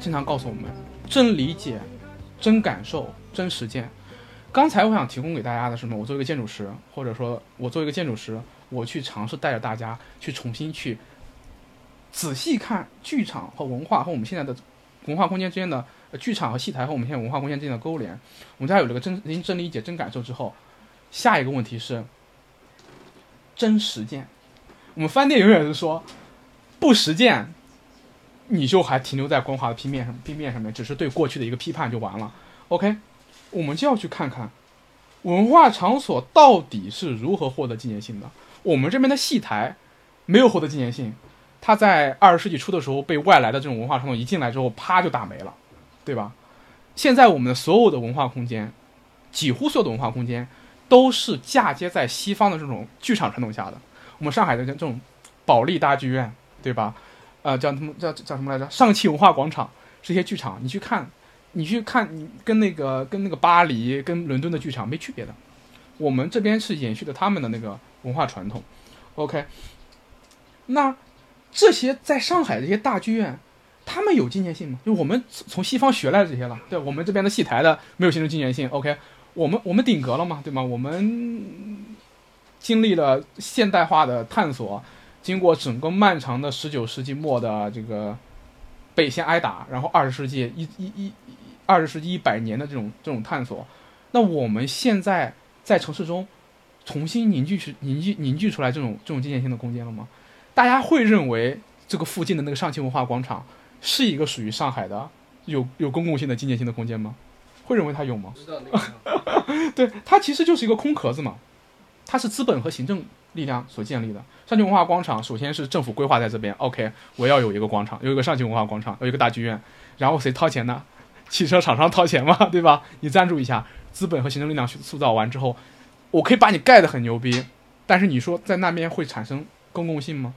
经常告诉我们，真理解、真感受、真实践。刚才我想提供给大家的是什么？我作为一个建筑师，或者说我作为一个建筑师，我去尝试带着大家去重新去仔细看剧场和文化和我们现在的文化空间之间的剧场和戏台和我们现在文化空间之间的勾连。我们家有了个真真理解、真感受之后，下一个问题是真实践。我们饭店永远是说不实践，你就还停留在光滑的平面上，平面上面，只是对过去的一个批判就完了。OK，我们就要去看看文化场所到底是如何获得纪念性的。我们这边的戏台没有获得纪念性，它在二十世纪初的时候被外来的这种文化传统一进来之后，啪就打没了，对吧？现在我们的所有的文化空间，几乎所有的文化空间都是嫁接在西方的这种剧场传统下的。我们上海的这种保利大剧院，对吧？呃，叫他们叫叫什么来着？上汽文化广场这些剧场，你去看，你去看，你跟那个跟那个巴黎、跟伦敦的剧场没区别的。我们这边是延续的他们的那个文化传统。OK，那这些在上海这些大剧院，他们有纪念性吗？就我们从西方学来的这些了，对我们这边的戏台的没有形成纪念性。OK，我们我们顶格了嘛，对吗？我们经历了现代化的探索，经过整个漫长的十九世纪末的这个被先挨打，然后二十世纪一一一二十世纪一百年的这种这种探索，那我们现在在城市中重新凝聚出凝聚凝聚出来这种这种纪念性的空间了吗？大家会认为这个附近的那个上汽文化广场是一个属于上海的有有公共性的纪念性的空间吗？会认为它有吗？知道那个 对，它其实就是一个空壳子嘛，它是资本和行政力量所建立的。上汽文化广场首先是政府规划在这边，OK，我要有一个广场，有一个上汽文化广场，有一个大剧院，然后谁掏钱呢？汽车厂商掏钱嘛，对吧？你赞助一下，资本和行政力量去塑造完之后，我可以把你盖得很牛逼，但是你说在那边会产生公共性吗？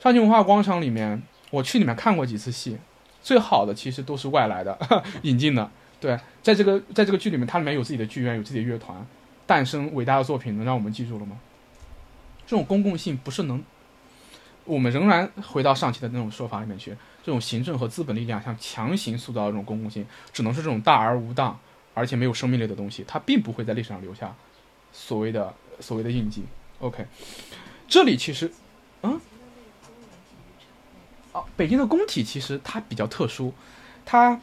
上汽文化广场里面，我去里面看过几次戏，最好的其实都是外来的 引进的。对，在这个在这个剧里面，它里面有自己的剧院，有自己的乐团，诞生伟大的作品，能让我们记住了吗？这种公共性不是能，我们仍然回到上期的那种说法里面去，这种行政和资本力量想强行塑造这种公共性，只能是这种大而无当，而且没有生命力的东西，它并不会在历史上留下所谓的所谓的印记。OK，这里其实，嗯，哦，北京的工体其实它比较特殊，它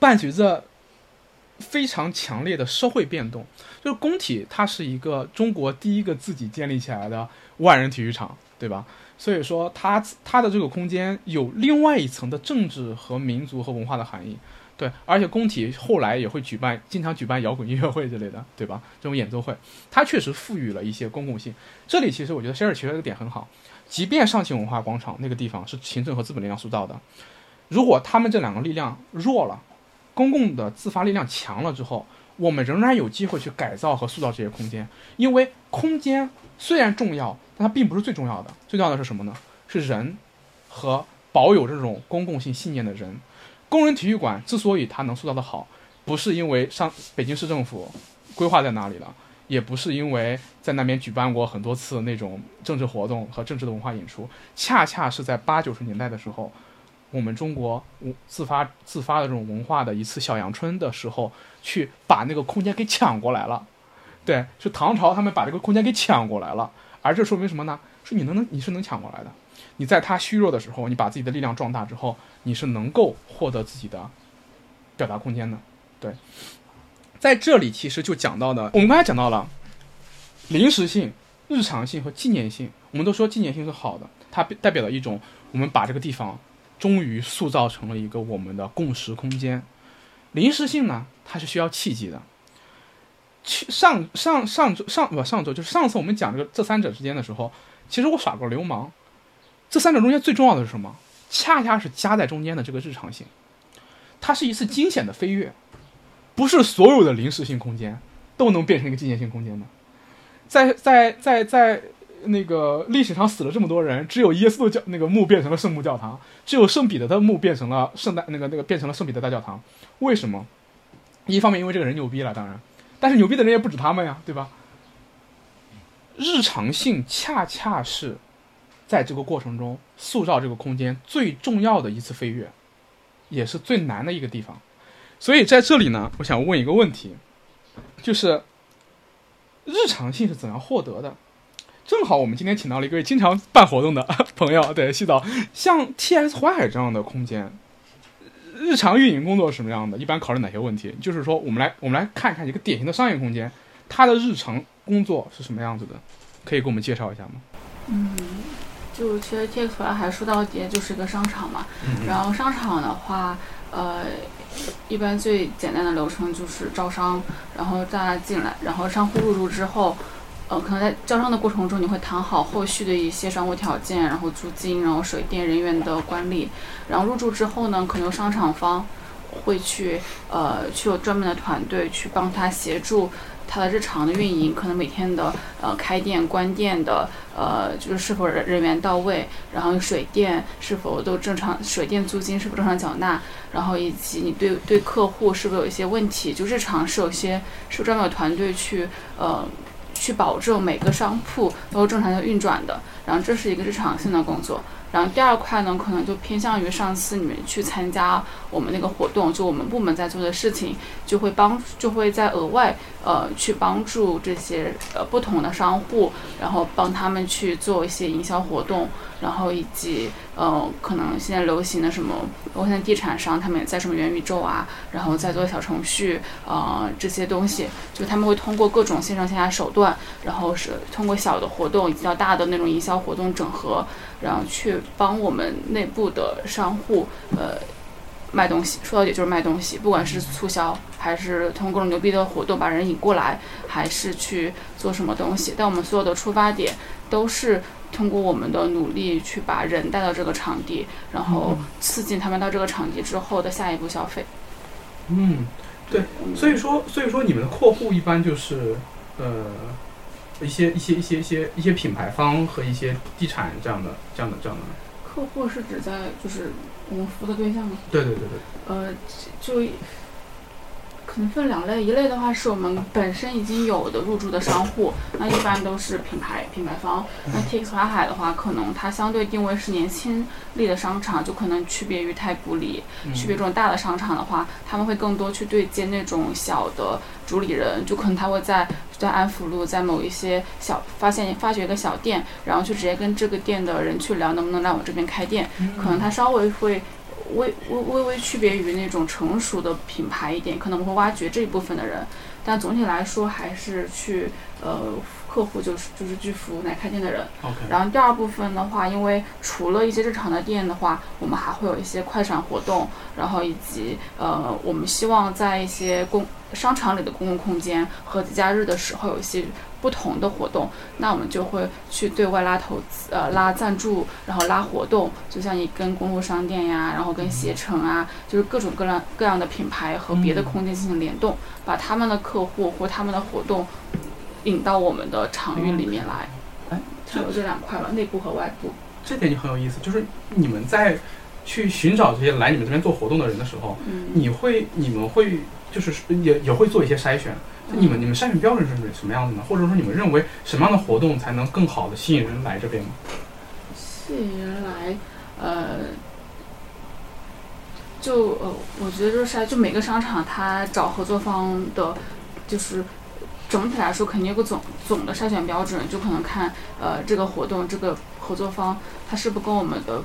伴随着非常强烈的社会变动。就是工体，它是一个中国第一个自己建立起来的万人体育场，对吧？所以说它它的这个空间有另外一层的政治和民族和文化的含义。对，而且工体后来也会举办，经常举办摇滚音乐会之类的，对吧？这种演奏会，它确实赋予了一些公共性。这里其实我觉得 Sherry 提出来的点很好，即便上汽文化广场那个地方是行政和资本力量塑造的，如果他们这两个力量弱了，公共的自发力量强了之后，我们仍然有机会去改造和塑造这些空间。因为空间虽然重要，但它并不是最重要的，最重要的是什么呢？是人和保有这种公共性信念的人。工人体育馆之所以它能塑造的好，不是因为上北京市政府规划在哪里了，也不是因为在那边举办过很多次那种政治活动和政治的文化演出，恰恰是在八九十年代的时候，我们中国文自发自发的这种文化的一次小阳春的时候，去把那个空间给抢过来了。对，是唐朝他们把这个空间给抢过来了，而这说明什么呢？是你能能你是能抢过来的。你在他虚弱的时候，你把自己的力量壮大之后，你是能够获得自己的表达空间的。对，在这里其实就讲到的，我们刚才讲到了临时性、日常性和纪念性。我们都说纪念性是好的，它代表了一种我们把这个地方终于塑造成了一个我们的共识空间。临时性呢，它是需要契机的。去上上上周上不上周就是上次我们讲这个这三者之间的时候，其实我耍过流氓。这三者中间最重要的是什么？恰恰是夹在中间的这个日常性，它是一次惊险的飞跃，不是所有的临时性空间都能变成一个纪念性空间的。在在在在那个历史上死了这么多人，只有耶稣的教那个墓变成了圣母教堂，只有圣彼得的墓变成了圣诞那个那个变成了圣彼得大教堂。为什么？一方面因为这个人牛逼了，当然，但是牛逼的人也不止他们呀，对吧？日常性恰恰是在这个过程中塑造这个空间最重要的一次飞跃，也是最难的一个地方。所以在这里呢，我想问一个问题，就是日常性是怎样获得的？正好我们今天请到了一个经常办活动的朋友，对，洗澡，像 T.S. 淮海这样的空间，日常运营工作是什么样的？一般考虑哪些问题？就是说，我们来我们来看一看一个典型的商业空间，它的日常工作是什么样子的？可以给我们介绍一下吗？嗯，就其实 TX 淮海说到底就是一个商场嘛，然后商场的话，呃，一般最简单的流程就是招商，然后大家进来，然后商户入驻之后，呃，可能在招商的过程中，你会谈好后续的一些商务条件，然后租金，然后水电人员的管理，然后入驻之后呢，可能商场方会去呃去有专门的团队去帮他协助。他的日常的运营，可能每天的呃开店、关店的呃，就是是否人人员到位，然后水电是否都正常，水电租金是否正常缴纳，然后以及你对对客户是否有一些问题，就日常是有些是专门有团队去呃去保证每个商铺都正常的运转的，然后这是一个日常性的工作。然后第二块呢，可能就偏向于上次你们去参加我们那个活动，就我们部门在做的事情，就会帮就会在额外呃去帮助这些呃不同的商户，然后帮他们去做一些营销活动，然后以及呃可能现在流行的什么，包括现在地产商他们也在什么元宇宙啊，然后在做小程序呃这些东西，就他们会通过各种线上线下手段，然后是通过小的活动以及到大的那种营销活动整合。然后去帮我们内部的商户，呃，卖东西。说到底就是卖东西，不管是促销，还是通过各种牛逼的活动把人引过来，还是去做什么东西。但我们所有的出发点都是通过我们的努力去把人带到这个场地，然后刺激他们到这个场地之后的下一步消费。嗯，对，所以说，所以说你们的客户一般就是呃一些一些一些一些一些品牌方和一些地产这样的这样的这样的。客户是指在就是我们服务的对象吗？对对对对。呃，就可能分两类，一类的话是我们本身已经有的入驻的商户，那一般都是品牌品牌方。那 TX 淮海的话，可能它相对定位是年轻力的商场，就可能区别于太古里，区别这种大的商场的话，他们会更多去对接那种小的主理人，就可能他会在在安福路，在某一些小发现发掘一个小店，然后去直接跟这个店的人去聊能不能来我这边开店，可能他稍微会。微微微微区别于那种成熟的品牌一点，可能我会挖掘这一部分的人，但总体来说还是去呃客户就是就是去服务来开店的人。OK。然后第二部分的话，因为除了一些日常的店的话，我们还会有一些快闪活动，然后以及呃我们希望在一些公商场里的公共空间和节假日的时候有一些。不同的活动，那我们就会去对外拉投资，呃，拉赞助，然后拉活动，就像你跟公路商店呀，然后跟携程啊，就是各种各样各样的品牌和别的空间进行联动，把他们的客户或他们的活动引到我们的场域里面来。哎，就有这两块了，内部和外部。这点就很有意思，就是你们在去寻找这些来你们这边做活动的人的时候，嗯，你会你们会就是也也会做一些筛选。你们你们筛选标准是什么样子呢？或者说你们认为什么样的活动才能更好的吸引人来这边吗？吸引人来，呃，就呃，我觉得就是筛，就每个商场它找合作方的，就是整体来说肯定有个总总的筛选标准，就可能看呃这个活动这个合作方它是不跟我们的。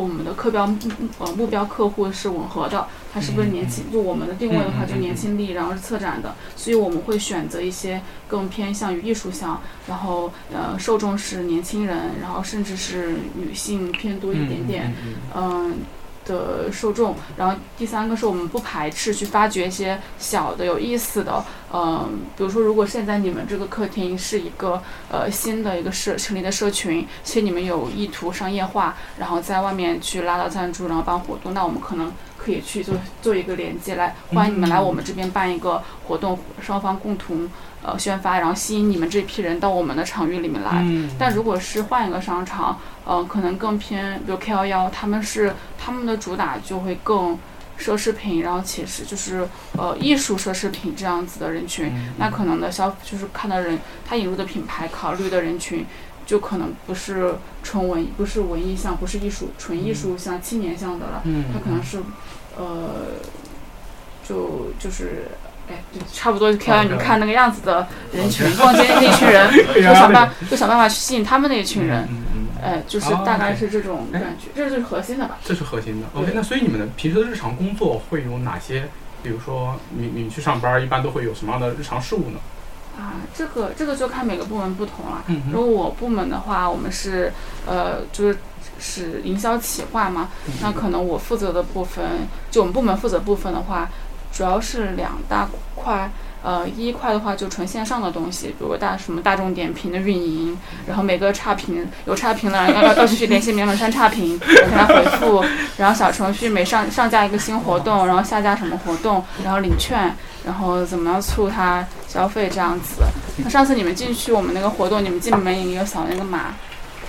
我们的课标目呃目标客户是吻合的，他是不是年轻？就我们的定位的话，就年轻力，然后是策展的，所以我们会选择一些更偏向于艺术向，然后呃受众是年轻人，然后甚至是女性偏多一点点。嗯嗯，的受众，然后第三个是我们不排斥去发掘一些小的有意思的，嗯、比如说如果现在你们这个客厅是一个呃新的一个社成立的社群，其实你们有意图商业化，然后在外面去拉到赞助，然后办活动，那我们可能可以去做做一个连接来，欢迎你们来我们这边办一个活动，双方共同呃宣发，然后吸引你们这批人到我们的场域里面来。嗯，但如果是换一个商场，呃，可能更偏，比如 K 幺幺，他们是他们的主打就会更奢侈品，然后且是就是呃艺术奢侈品这样子的人群，嗯。那可能的消就是看到人他引入的品牌考虑的人群。就可能不是纯文，不是文艺向，不是艺术纯艺术向、青年向的了，嗯，他可能是，呃，就就是，哎，就差不多就幺你看那个样子的人群，逛街那一群人，就想办就想办法去吸引他们那一群人，嗯哎，就是哦大概是这种感觉，这就是核心的吧。这是核心的。OK，那所以你们的平时的日常工作会有哪些？比如说你你去上班，一般都会有什么样的日常事务呢？啊，这个这个就看每个部门不同了。嗯如果我部门的话，我们是呃，就是是营销企划嘛，嗯那可能我负责的部分，就我们部门负责部分的话，主要是两大块。呃，一块的话就纯线上的东西，比如大什么大众点评的运营，然后每个差评有差评了，要要要去联系苗永山差评，给他回复，然后小程序每上上架一个新活动，然后下架什么活动，然后领券，然后怎么样促他消费这样子。那上次你们进去我们那个活动，你们进门也有扫那个码，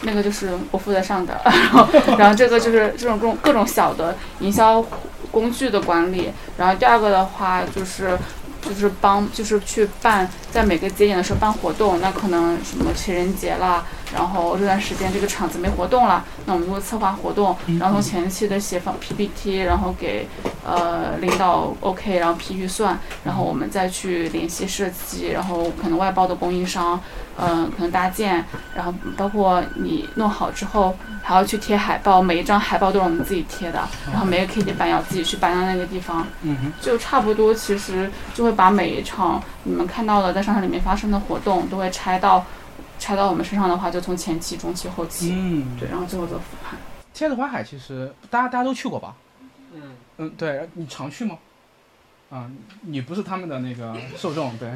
那个就是我负责上的，然后然后这个就是这种各种各种小的营销工具的管理。然后第二个的话就是。就是帮，就是去办，在每个节点的时候办活动，那可能什么情人节啦，然后这段时间这个场子没活动了，那我们就会策划活动，然后从前期的写放 PPT，然后给呃领导 OK，然后批预算，然后我们再去联系设计，然后可能外包的供应商，嗯、可能搭建，然后包括你弄好之后还要去贴海报，每一张海报都是我们自己贴的，然后每个 KT 板要自己去搬到那个地方，就差不多，其实就会把每一场你们看到的在商场里面发生的活动都会拆到拆到我们身上的话，就从前期、中期、后期，嗯，对，然后最后做复盘。天子花海其实大家大家都去过吧？嗯，嗯，对，你常去吗？啊、你不是他们的那个 受众，对，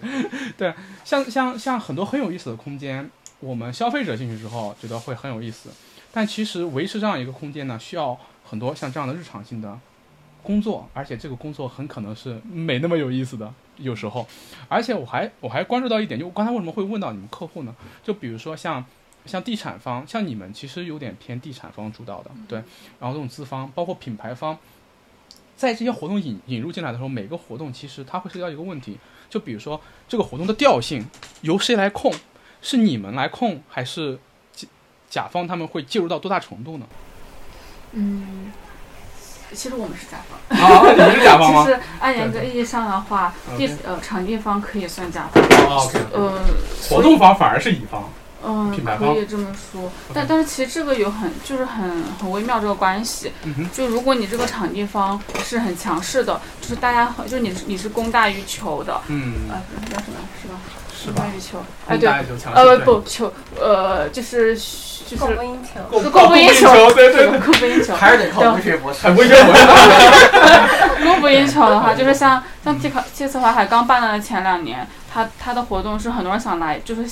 对，像像像很多很有意思的空间，我们消费者进去之后觉得会很有意思，但其实维持这样一个空间呢，需要很多像这样的日常性的工作，而且这个工作很可能是没那么有意思的，有时候，而且我还我还关注到一点，就我刚才为什么会问到你们客户呢？就比如说像像地产方，像你们其实有点偏地产方主导的，对，然后这种资方，包括品牌方，在这些活动引引入进来的时候，每个活动其实它会涉及到一个问题，就比如说这个活动的调性由谁来控，是你们来控，还是甲甲方他们会介入到多大程度呢？嗯，其实我们是甲方。啊，你们是甲方吗其？实按严格意义上的话，地呃场地方可以算甲方。哦，OK，呃，活动方反而是乙方。嗯可以这么说，但但是其实这个有很就是很很微妙这个关系，就如果你这个场地方是很强势的，就是大家很就是你是你是供大于求的，嗯，啊，叫什么是吧？是吧供大？于求，哎对，呃不求呃就是就是供不应求，供不应求对对对，供不应求，还是得靠文学博士文学博士，供不应求的话，就是像像季卡季思华海刚办了的前两年，他他的活动是很多人想来，就是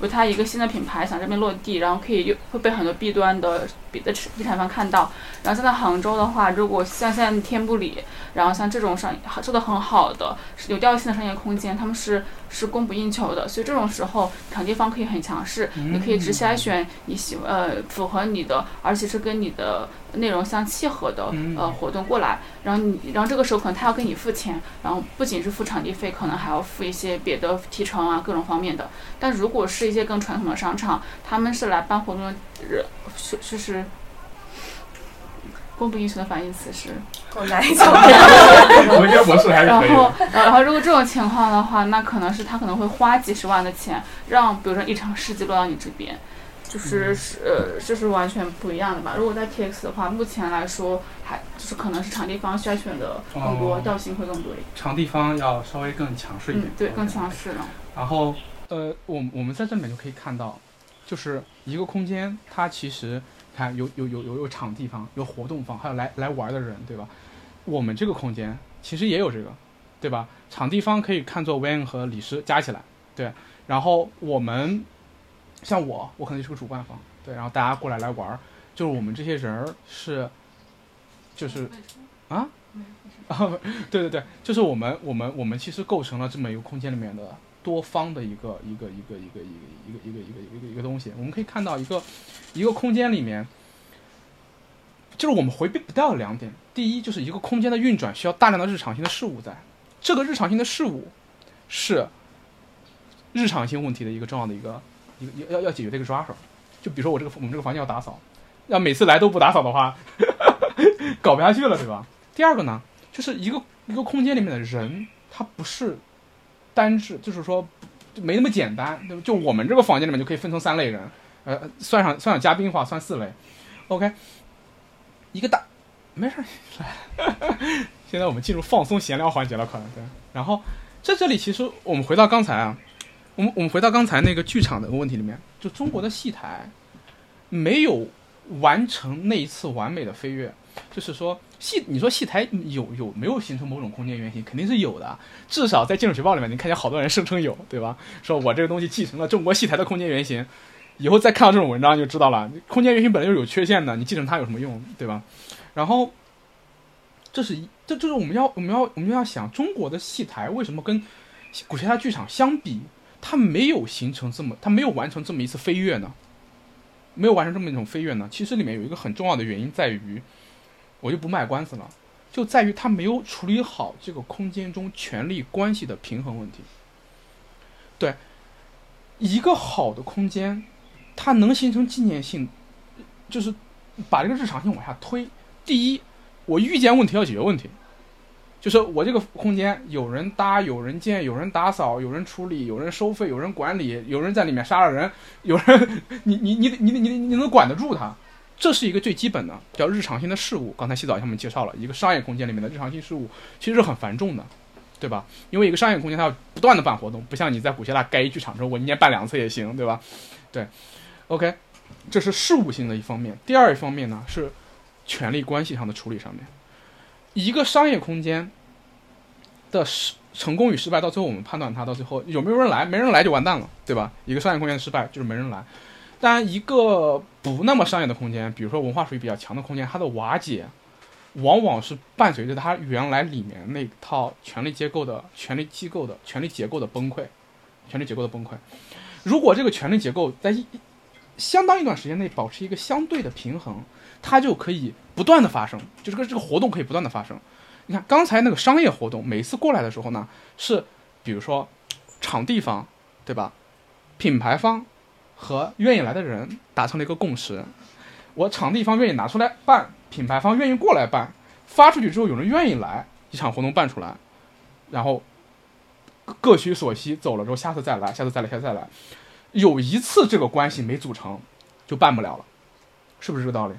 有它一个新的品牌想这边落地，然后可以又会被很多 B 端的别的地产方看到。然后现在杭州的话，如果像现在天不里，然后像这种商做的很好的有调性的商业空间，他们是是供不应求的，所以这种时候场地方可以很强势，你可以直筛选你喜呃符合你的，而且是跟你的内容相契合的嗯呃活动过来，然后你然后这个时候可能他要跟你付钱，然后不仅是付场地费，可能还要付一些别的提成啊各种方面的。但如果是一些更传统的商场，他们是来办活动的人，是就是。供不应求的反义词是。然后，然后如果这种情况的话，那可能是他可能会花几十万的钱，让比如说一场市集落到你这边，就是是呃，这是完全不一样的吧。如果在 TX 的话，目前来说还就是可能是场地方筛选的更多，哦调性会更多一点。场地方要稍微更强势一点嗯，，对，更强势了。然后，呃，我我们在这里面就可以看到，就是一个空间，它其实看有有有有有场地方，有活动方，还有来来玩的人，对吧？我们这个空间其实也有这个，对吧？场地方可以看作 Van 和李师加起来，对。然后我们像我，我可能是个主办方，对。然后大家过来来玩儿，就是我们这些人儿是，就是啊，啊，对对对，就是我们我们我们其实构成了这么一个空间里面的多方的一个一个一个一个一个一个一个一个一个一个东西。我们可以看到一个一个空间里面，就是我们回避不掉的两点。第一，就是一个空间的运转需要大量的日常性的事物在，这个日常性的事物是日常性问题的一个重要的一个一个要要解决的一个抓手。就比如说我这个我们这个房间要打扫，要每次来都不打扫的话，搞不下去了，对吧？第二个呢，就是一个一个空间里面的人，他不是单质，就是说没那么简单，对吧？就我们这个房间里面就可以分成三类人，呃，算上算上嘉宾的话，算四类。OK，一个大，没事儿，现在我们进入放松闲聊环节了，可能对。然后在这里，其实我们回到刚才啊，我们我们回到刚才那个剧场的问题里面，就中国的戏台没有完成那一次完美的飞跃，就是说戏，你说戏台有有没有形成某种空间原型，肯定是有的，至少在《建筑学报》里面，你看见好多人声称有，对吧？说我这个东西继承了中国戏台的空间原型，以后再看到这种文章就知道了，空间原型本来就是有缺陷的，你继承它有什么用，对吧？然后，这是一，这就是我们要我们要我们要想中国的戏台为什么跟古希腊剧场相比，它没有形成这么，它没有完成这么一次飞跃呢？没有完成这么一种飞跃呢？其实里面有一个很重要的原因在于，我就不卖关子了，就在于它没有处理好这个空间中权力关系的平衡问题。对，一个好的空间，它能形成纪念性，就是把这个日常性往下推。第一，我遇见问题要解决问题，就是我这个空间有人搭、有人建、有人打扫、有人处理、有人收费、有人管理、有人在里面杀了人，有人你你你你你你你能管得住他，这是一个最基本的叫日常性的事物。刚才洗澡他们介绍了一个商业空间里面的日常性事物，其实是很繁重的，对吧？因为一个商业空间它要不断的办活动，不像你在古希腊盖一剧场之后，我一年办两次也行，对吧？对，OK，这是事务性的一方面。第二一方面呢是。权力关系上的处理上面，一个商业空间的失成功与失败，到最后我们判断它到最后有没有人来，没人来就完蛋了，对吧？一个商业空间的失败就是没人来。当然，一个不那么商业的空间，比如说文化属于比较强的空间，它的瓦解往往是伴随着它原来里面那套权力结构的权力机构的权力结构的崩溃，权力结构的崩溃。如果这个权力结构在一相当一段时间内保持一个相对的平衡。它就可以不断的发生，就这个这个活动可以不断的发生。你看刚才那个商业活动，每一次过来的时候呢，是比如说场地方，对吧？品牌方和愿意来的人达成了一个共识，我场地方愿意拿出来办，品牌方愿意过来办，发出去之后有人愿意来，一场活动办出来，然后各取所需，走了之后下次再来，下次再来，下次再来。有一次这个关系没组成，就办不了了，是不是这个道理？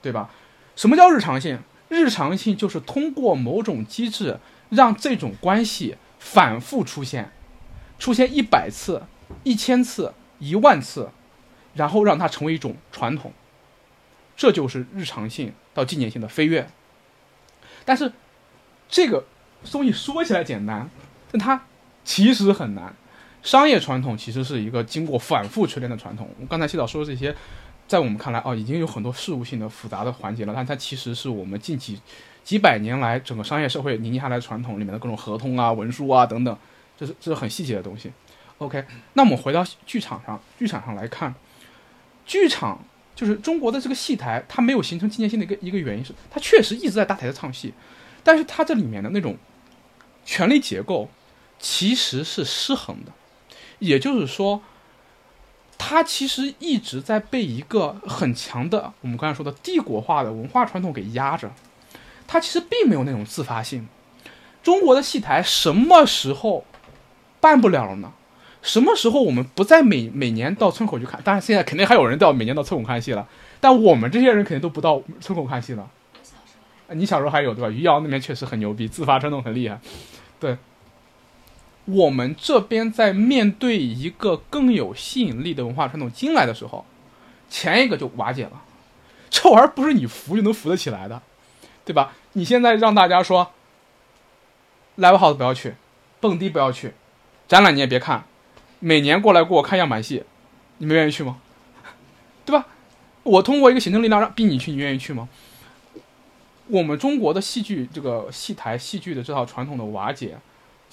对吧？什么叫日常性？日常性就是通过某种机制，让这种关系反复出现，出现一百次、一千次、一万次，然后让它成为一种传统。这就是日常性到纪念性的飞跃。但是，这个东西说起来简单，但它其实很难。商业传统其实是一个经过反复锤炼的传统。我刚才谢导说的这些。在我们看来，哦，已经有很多事务性的复杂的环节了，但它其实是我们近几几百年来整个商业社会凝结下来传统里面的各种合同啊、文书啊等等，这是这是很细节的东西。OK，那我们回到剧场上，剧场上来看，剧场就是中国的这个戏台，它没有形成纪念性的一个一个原因是，它确实一直在大台子唱戏，但是它这里面的那种权力结构其实是失衡的，也就是说。它其实一直在被一个很强的我们刚才说的帝国化的文化传统给压着，它其实并没有那种自发性。中国的戏台什么时候办不了了呢？什么时候我们不再每每年到村口去看？当然现在肯定还有人到每年到村口看戏了，但我们这些人肯定都不到村口看戏了。你小时候还有对吧？余姚那边确实很牛逼，自发传统很厉害，对。我们这边在面对一个更有吸引力的文化传统进来的时候，前一个就瓦解了。这玩意儿不是你扶就能扶得起来的，对吧？你现在让大家说，live house 不要去，蹦迪不要去，展览你也别看，每年过来给我看样板戏，你们愿意去吗？对吧？我通过一个行政力量让逼你去，你愿意去吗？我们中国的戏剧这个戏台戏剧的这套传统的瓦解，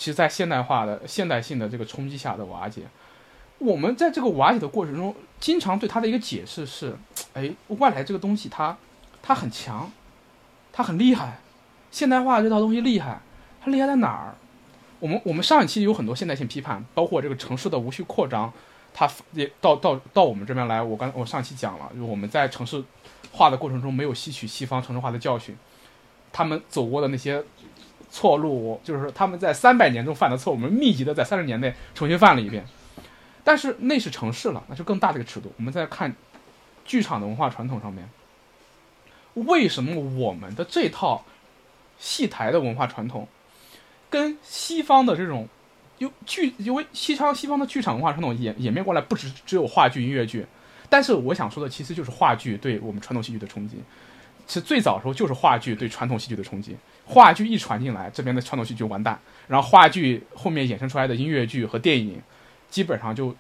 其实在现代化的现代性的这个冲击下的瓦解，我们在这个瓦解的过程中，经常对它的一个解释是：哎，外来这个东西它它很强，它很厉害，现代化这套东西厉害，它厉害在哪儿？我们我们上一期有很多现代性批判，包括这个城市的无序扩张，它也到到到我们这边来。我刚我上期讲了，就我们在城市化的过程中没有吸取西方城市化的教训，他们走过的那些错路，就是他们在三百年中犯的错，我们密集的在三十年内重新犯了一遍。但是那是城市了，那就更大的一个尺度。我们在看剧场的文化传统上面，为什么我们的这套戏台的文化传统跟西方的这种有剧，因为西方西方的剧场文化传统演演变过来，不只只有话剧、音乐剧。但是我想说的，其实就是话剧对我们传统戏剧的冲击。其实最早的时候就是话剧对传统戏剧的冲击。话剧一传进来，这边的传统戏剧完蛋。然后话剧后面衍生出来的音乐剧和电影，基本上就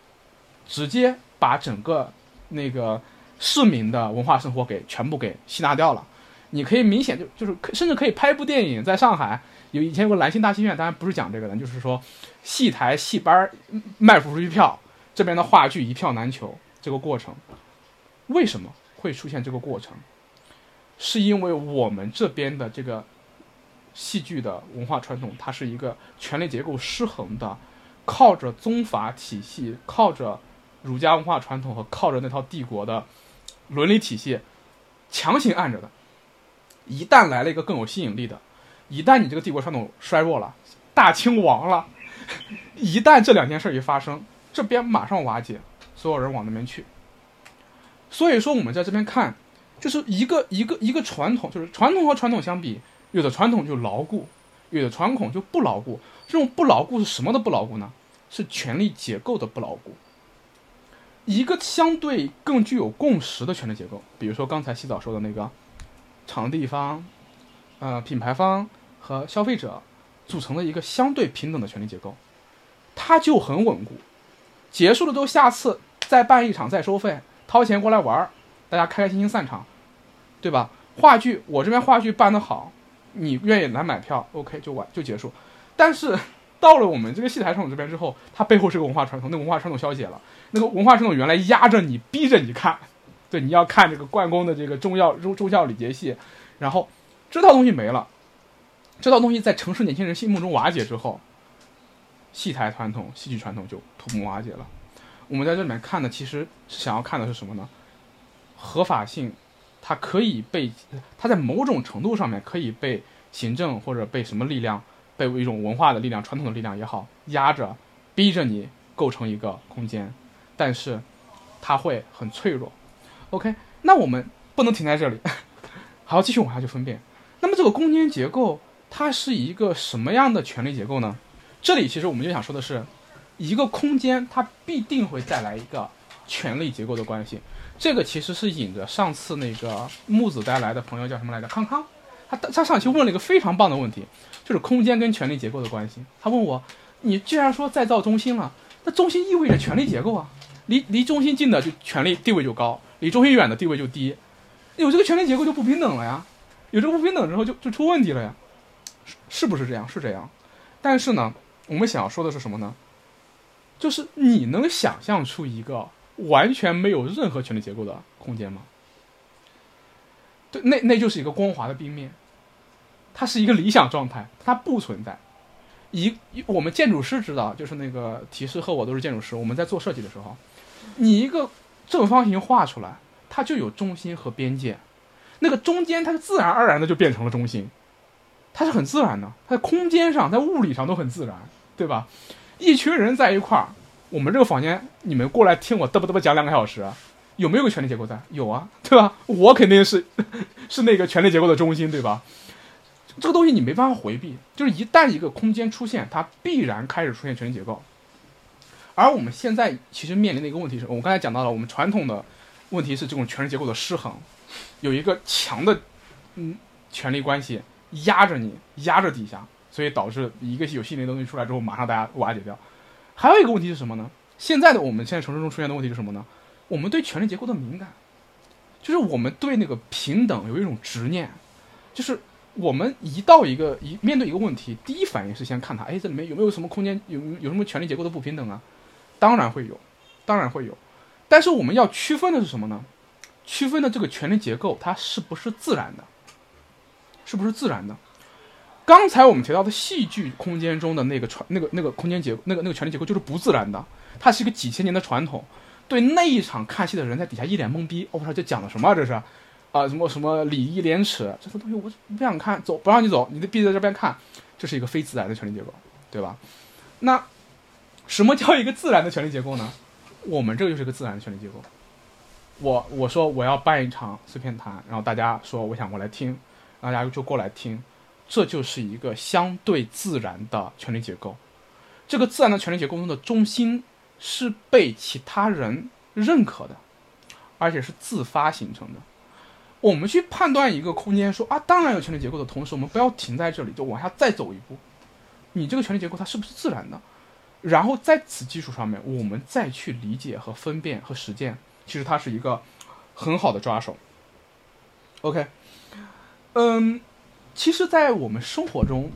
直接把整个那个市民的文化生活给全部给吸纳掉了。你可以明显就就是甚至可以拍一部电影，在上海有以前有个兰心大戏院，当然不是讲这个的，就是说戏台戏班卖不出去票，这边的话剧一票难求。这个过程为什么会出现这个过程？是因为我们这边的这个戏剧的文化传统，它是一个权力结构失衡的，靠着宗法体系，靠着儒家文化传统和靠着那套帝国的伦理体系强行按着的。一旦来了一个更有吸引力的，一旦你这个帝国传统衰弱了，大清亡了，一旦这两件事一发生，这边马上瓦解，所有人往那边去。所以说，我们在这边看，就是一个一个一个传统，就是传统和传统相比，有的传统就牢固，有的传统就不牢固。这种不牢固是什么的不牢固呢？是权力结构的不牢固。一个相对更具有共识的权力结构，比如说刚才洗澡说的那个场地方、呃品牌方和消费者组成的一个相对平等的权力结构，它就很稳固。结束了之后，下次再办一场再收费，掏钱过来玩，大家开开心心散场，对吧？话剧我这边话剧办得好，你愿意来买票，OK 就完就结束。但是到了我们这个戏台传统这边之后，它背后是个文化传统，那文化传统消解了，那个文化传统原来压着你，逼着你看，对，你要看这个关公的这个忠孝忠忠孝礼节戏，然后这套东西没了，这套东西在城市年轻人心目中瓦解之后，戏台传统、戏剧传统就土木瓦解了。我们在这里面看的，其实是想要看的是什么呢？合法性，它可以被，它在某种程度上面可以被行政或者被什么力量，被一种文化的力量、传统的力量也好压着，逼着你构成一个空间，但是它会很脆弱。OK，那我们不能停在这里，还要继续往下去分辨。那么这个空间结构，它是一个什么样的权力结构呢？这里其实我们就想说的是，一个空间它必定会带来一个权力结构的关系。这个其实是引着上次那个木子带来的朋友叫什么来着？康康，他他上期问了一个非常棒的问题，就是空间跟权力结构的关系。他问我，你既然说再造中心了，那中心意味着权力结构啊，离离中心近的就权力地位就高，离中心远的地位就低，有这个权力结构就不平等了呀，有这个不平等之后就就出问题了呀，是是不是这样？是这样，但是呢，我们想要说的是什么呢？就是你能想象出一个完全没有任何权力结构的空间吗？对，那那就是一个光滑的冰面，它是一个理想状态，它不存在。一我们建筑师知道，就是那个提示和我都是建筑师，我们在做设计的时候，你一个正方形画出来，它就有中心和边界，那个中间它是自然而然的就变成了中心，它是很自然的，它在空间上、在物理上都很自然，对吧？一群人在一块儿，我们这个房间，你们过来听我嘚啵嘚啵讲两个小时，有没有个权力结构在？有啊，对吧？我肯定是 是那个权力结构的中心，对吧？这个东西你没办法回避，就是一旦一个空间出现，它必然开始出现权力结构。而我们现在其实面临的一个问题是，我刚才讲到了，我们传统的问题是这种权力结构的失衡，有一个强的嗯权力关系压着你，压着底下，所以导致一个有吸引力的东西出来之后，马上大家瓦解掉。还有一个问题是什么呢？现在的我们现在城市中出现的问题是什么呢？我们对权力结构的敏感，就是我们对那个平等有一种执念，就是我们一到一个一面对一个问题，第一反应是先看它，哎，这里面有没有什么空间，有有什么权力结构的不平等啊？当然会有，当然会有，但是我们要区分的是什么呢？区分的这个权力结构它是不是自然的，是不是自然的？刚才我们提到的戏剧空间中的那个传那个那个空间结那个那个权力结构就是不自然的，它是一个几千年的传统。对那一场看戏的人在底下一脸懵逼，我操，这讲的什么？这是啊，什么什么礼义廉耻，这些东西我不想看，走，不让你走，你得闭在这边看，这是一个非自然的权力结构，对吧？那什么叫一个自然的权力结构呢？我们这个就是一个自然的权力结构。我我说我要办一场碎片谈，然后大家说我想过来听，大家就过来听，这就是一个相对自然的权力结构。这个自然的权力结构中的中心是被其他人认可的，而且是自发形成的。我们去判断一个空间，说啊，当然有权力结构的同时，我们不要停在这里，就往下再走一步。你这个权力结构它是不是自然的？然后在此基础上面，我们再去理解和分辨和实践，其实它是一个很好的抓手。OK，嗯，其实，在我们生活中，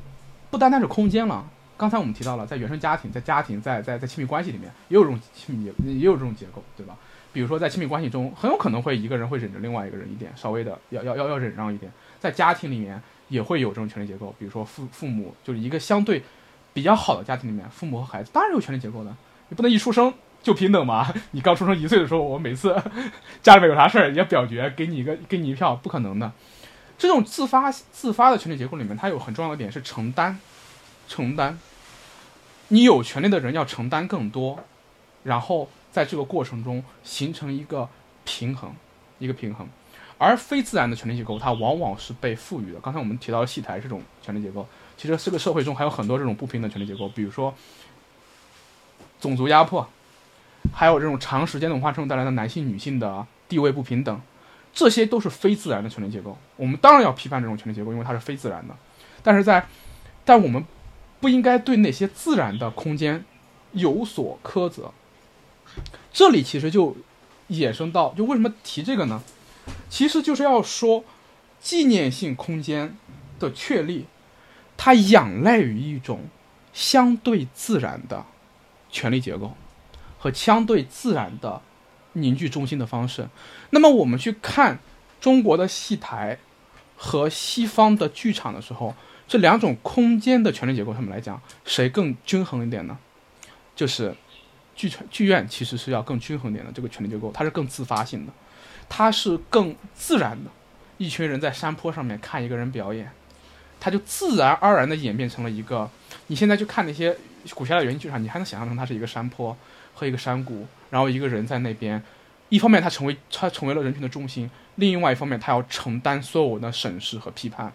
不单单是空间了。刚才我们提到了，在原生家庭、在家庭、在在在亲密关系里面，也有这种亲密，也有这种结构，对吧？比如说，在亲密关系中，很有可能会一个人会忍着另外一个人一点，稍微的要要要要忍让一点。在家庭里面，也会有这种权力结构，比如说父父母就是一个相对比较好的家庭里面，父母和孩子当然有权力结构的，你不能一出生就平等嘛。你刚出生一岁的时候，我每次家里面有啥事儿也表决，给你一个给你一票，不可能的。这种自发自发的权力结构里面，它有很重要的点是承担，承担。你有权利的人要承担更多，然后在这个过程中形成一个平衡，一个平衡。而非自然的权力结构，它往往是被赋予的。刚才我们提到戏台这种权力结构，其实这个社会中还有很多这种不平等权力结构，比如说种族压迫，还有这种长时间的文化冲突带来的男性女性的地位不平等，这些都是非自然的权力结构。我们当然要批判这种权力结构，因为它是非自然的。但是在，但我们不应该对那些自然的空间有所苛责。这里其实就衍生到，就为什么提这个呢？其实就是要说，纪念性空间的确立，它仰赖于一种相对自然的权力结构和相对自然的凝聚中心的方式。那么我们去看中国的戏台和西方的剧场的时候，这两种空间的权力结构上面来讲，谁更均衡一点呢？就是剧场剧院其实是要更均衡点的这个权力结构，它是更自发性的。它是更自然的，一群人在山坡上面看一个人表演，它就自然而然的演变成了一个。你现在去看那些古希腊原剧场，你还能想象成它是一个山坡和一个山谷，然后一个人在那边。一方面，他成为他成为了人群的中心；另外一方面，他要承担所有的审视和批判。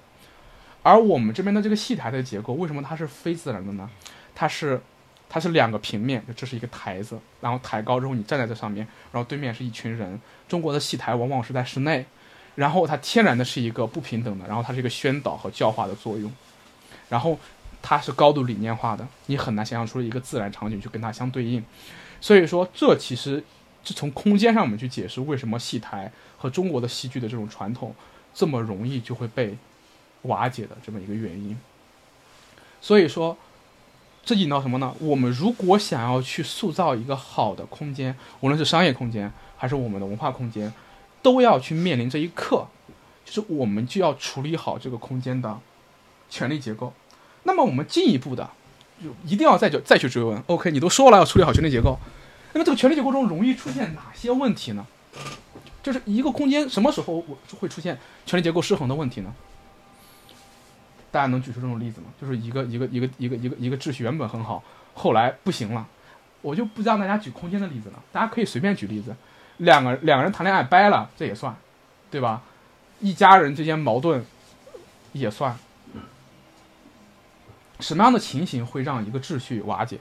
而我们这边的这个戏台的结构，为什么它是非自然的呢？它是。它是两个平面，就这是一个台子，然后抬高之后你站在这上面，然后对面是一群人。中国的戏台往往是在室内，然后它天然的是一个不平等的，然后它是一个宣导和教化的作用，然后它是高度理念化的，你很难想象出一个自然场景去跟它相对应。所以说，这其实是从空间上我们去解释为什么戏台和中国的戏剧的这种传统这么容易就会被瓦解的这么一个原因。所以说。这引到什么呢？我们如果想要去塑造一个好的空间，无论是商业空间还是我们的文化空间，都要去面临这一刻，就是我们就要处理好这个空间的权力结构。那么我们进一步的，一定要再就再去追问：OK，你都说了要处理好权力结构，那么这个权力结构中容易出现哪些问题呢？就是一个空间什么时候我会出现权力结构失衡的问题呢？大家能举出这种例子吗？就是一个一个一个一个一个一个秩序原本很好，后来不行了。我就不让大家举空间的例子了，大家可以随便举例子。两个两个人谈恋爱掰了，这也算，对吧？一家人之间矛盾也算。什么样的情形会让一个秩序瓦解？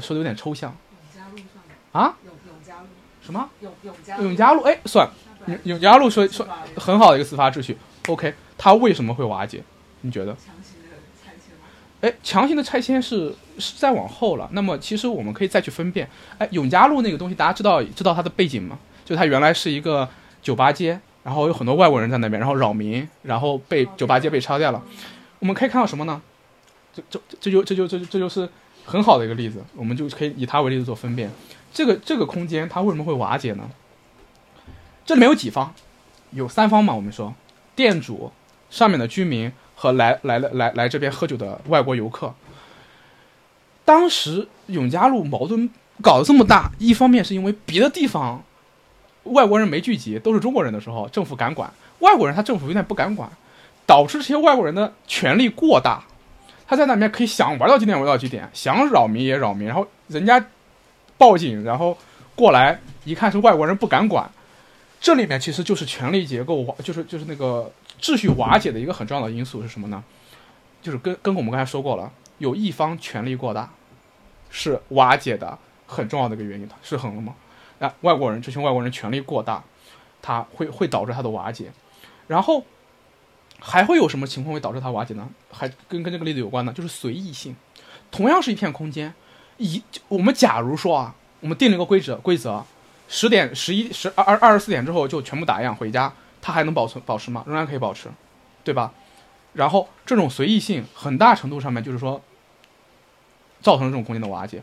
说的有点抽象。永嘉路算吗？啊？永永嘉路什么？永永嘉永嘉路？哎，算。永永嘉路说说很好的一个司法秩序，OK，它为什么会瓦解？你觉得？哎，强行的拆迁是是再往后了。那么其实我们可以再去分辨，哎，永嘉路那个东西，大家知道知道它的背景吗？就它原来是一个酒吧街，然后有很多外国人在那边，然后扰民，然后被酒吧街被拆掉了。我们可以看到什么呢？这这这就这就这就这就是很好的一个例子，我们就可以以它为例子做分辨。这个这个空间它为什么会瓦解呢？这里面有几方？有三方嘛？我们说，店主、上面的居民和来来了来来这边喝酒的外国游客。当时永嘉路矛盾搞得这么大，一方面是因为别的地方外国人没聚集，都是中国人的时候，政府敢管；外国人他政府有点不敢管，导致这些外国人的权力过大，他在那边可以想玩到几点玩到几点，想扰民也扰民，然后人家报警，然后过来一看是外国人不敢管。这里面其实就是权力结构，就是就是那个秩序瓦解的一个很重要的因素是什么呢？就是跟跟我们刚才说过了，有一方权力过大，是瓦解的很重要的一个原因，失衡了吗？啊，外国人这群外国人权力过大，他会会导致他的瓦解，然后还会有什么情况会导致它瓦解呢？还跟跟这个例子有关呢，就是随意性。同样是一片空间，一我们假如说啊，我们定了一个规则规则。十点、十一、十二、二二十四点之后就全部打烊回家，它还能保存保持吗？仍然可以保持，对吧？然后这种随意性很大程度上面就是说，造成这种空间的瓦解，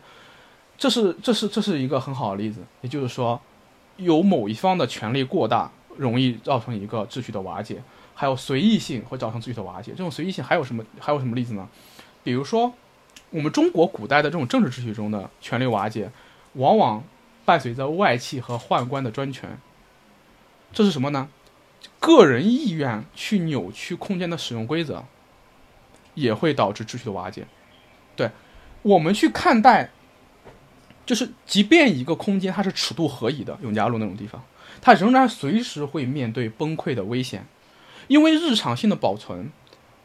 这是这是这是一个很好的例子。也就是说，有某一方的权力过大，容易造成一个秩序的瓦解；还有随意性会造成秩序的瓦解。这种随意性还有什么还有什么例子呢？比如说，我们中国古代的这种政治秩序中的权力瓦解，往往。伴随着外戚和宦官的专权，这是什么呢？个人意愿去扭曲空间的使用规则，也会导致秩序的瓦解。对，我们去看待，就是即便一个空间它是尺度合宜的，永嘉路那种地方，它仍然随时会面对崩溃的危险，因为日常性的保存、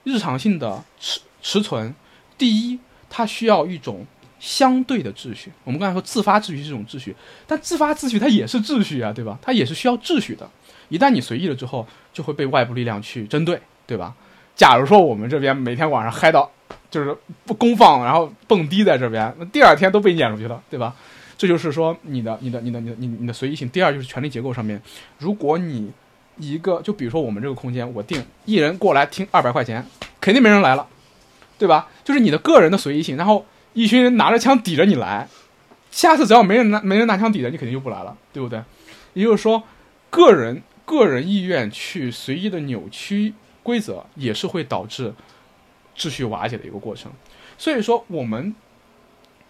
日常性的持持存，第一，它需要一种。相对的秩序，我们刚才说自发秩序是这种秩序，但自发秩序它也是秩序啊，对吧？它也是需要秩序的。一旦你随意了之后，就会被外部力量去针对，对吧？假如说我们这边每天晚上嗨到就是不公放，然后蹦迪在这边，那第二天都被撵出去了，对吧？这就是说你的、你的、你的、你、你、你的随意性。第二就是权力结构上面，如果你一个，就比如说我们这个空间，我定一人过来听二百块钱，肯定没人来了，对吧？就是你的个人的随意性，然后。一群人拿着枪抵着你来，下次只要没人拿没人拿枪抵着你，肯定就不来了，对不对？也就是说，个人个人意愿去随意的扭曲规则，也是会导致秩序瓦解的一个过程。所以说，我们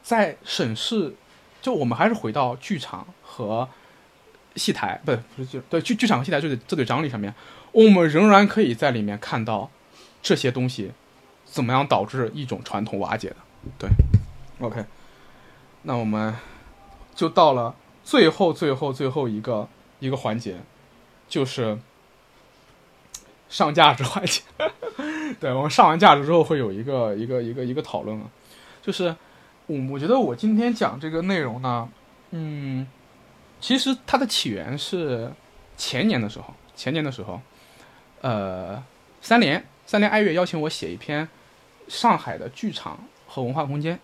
在审视，就我们还是回到剧场和戏台，不不是就对剧剧场和戏台这对这对张力上面，我们仍然可以在里面看到这些东西怎么样导致一种传统瓦解的。对，OK，那我们就到了最后、最后、最后一个一个环节，就是上价值环节。对我们上完价值之后，会有一个一个一个一个讨论啊。就是我我觉得我今天讲这个内容呢，嗯，其实它的起源是前年的时候，前年的时候，呃，三联三联爱乐邀请我写一篇上海的剧场。和文化空间，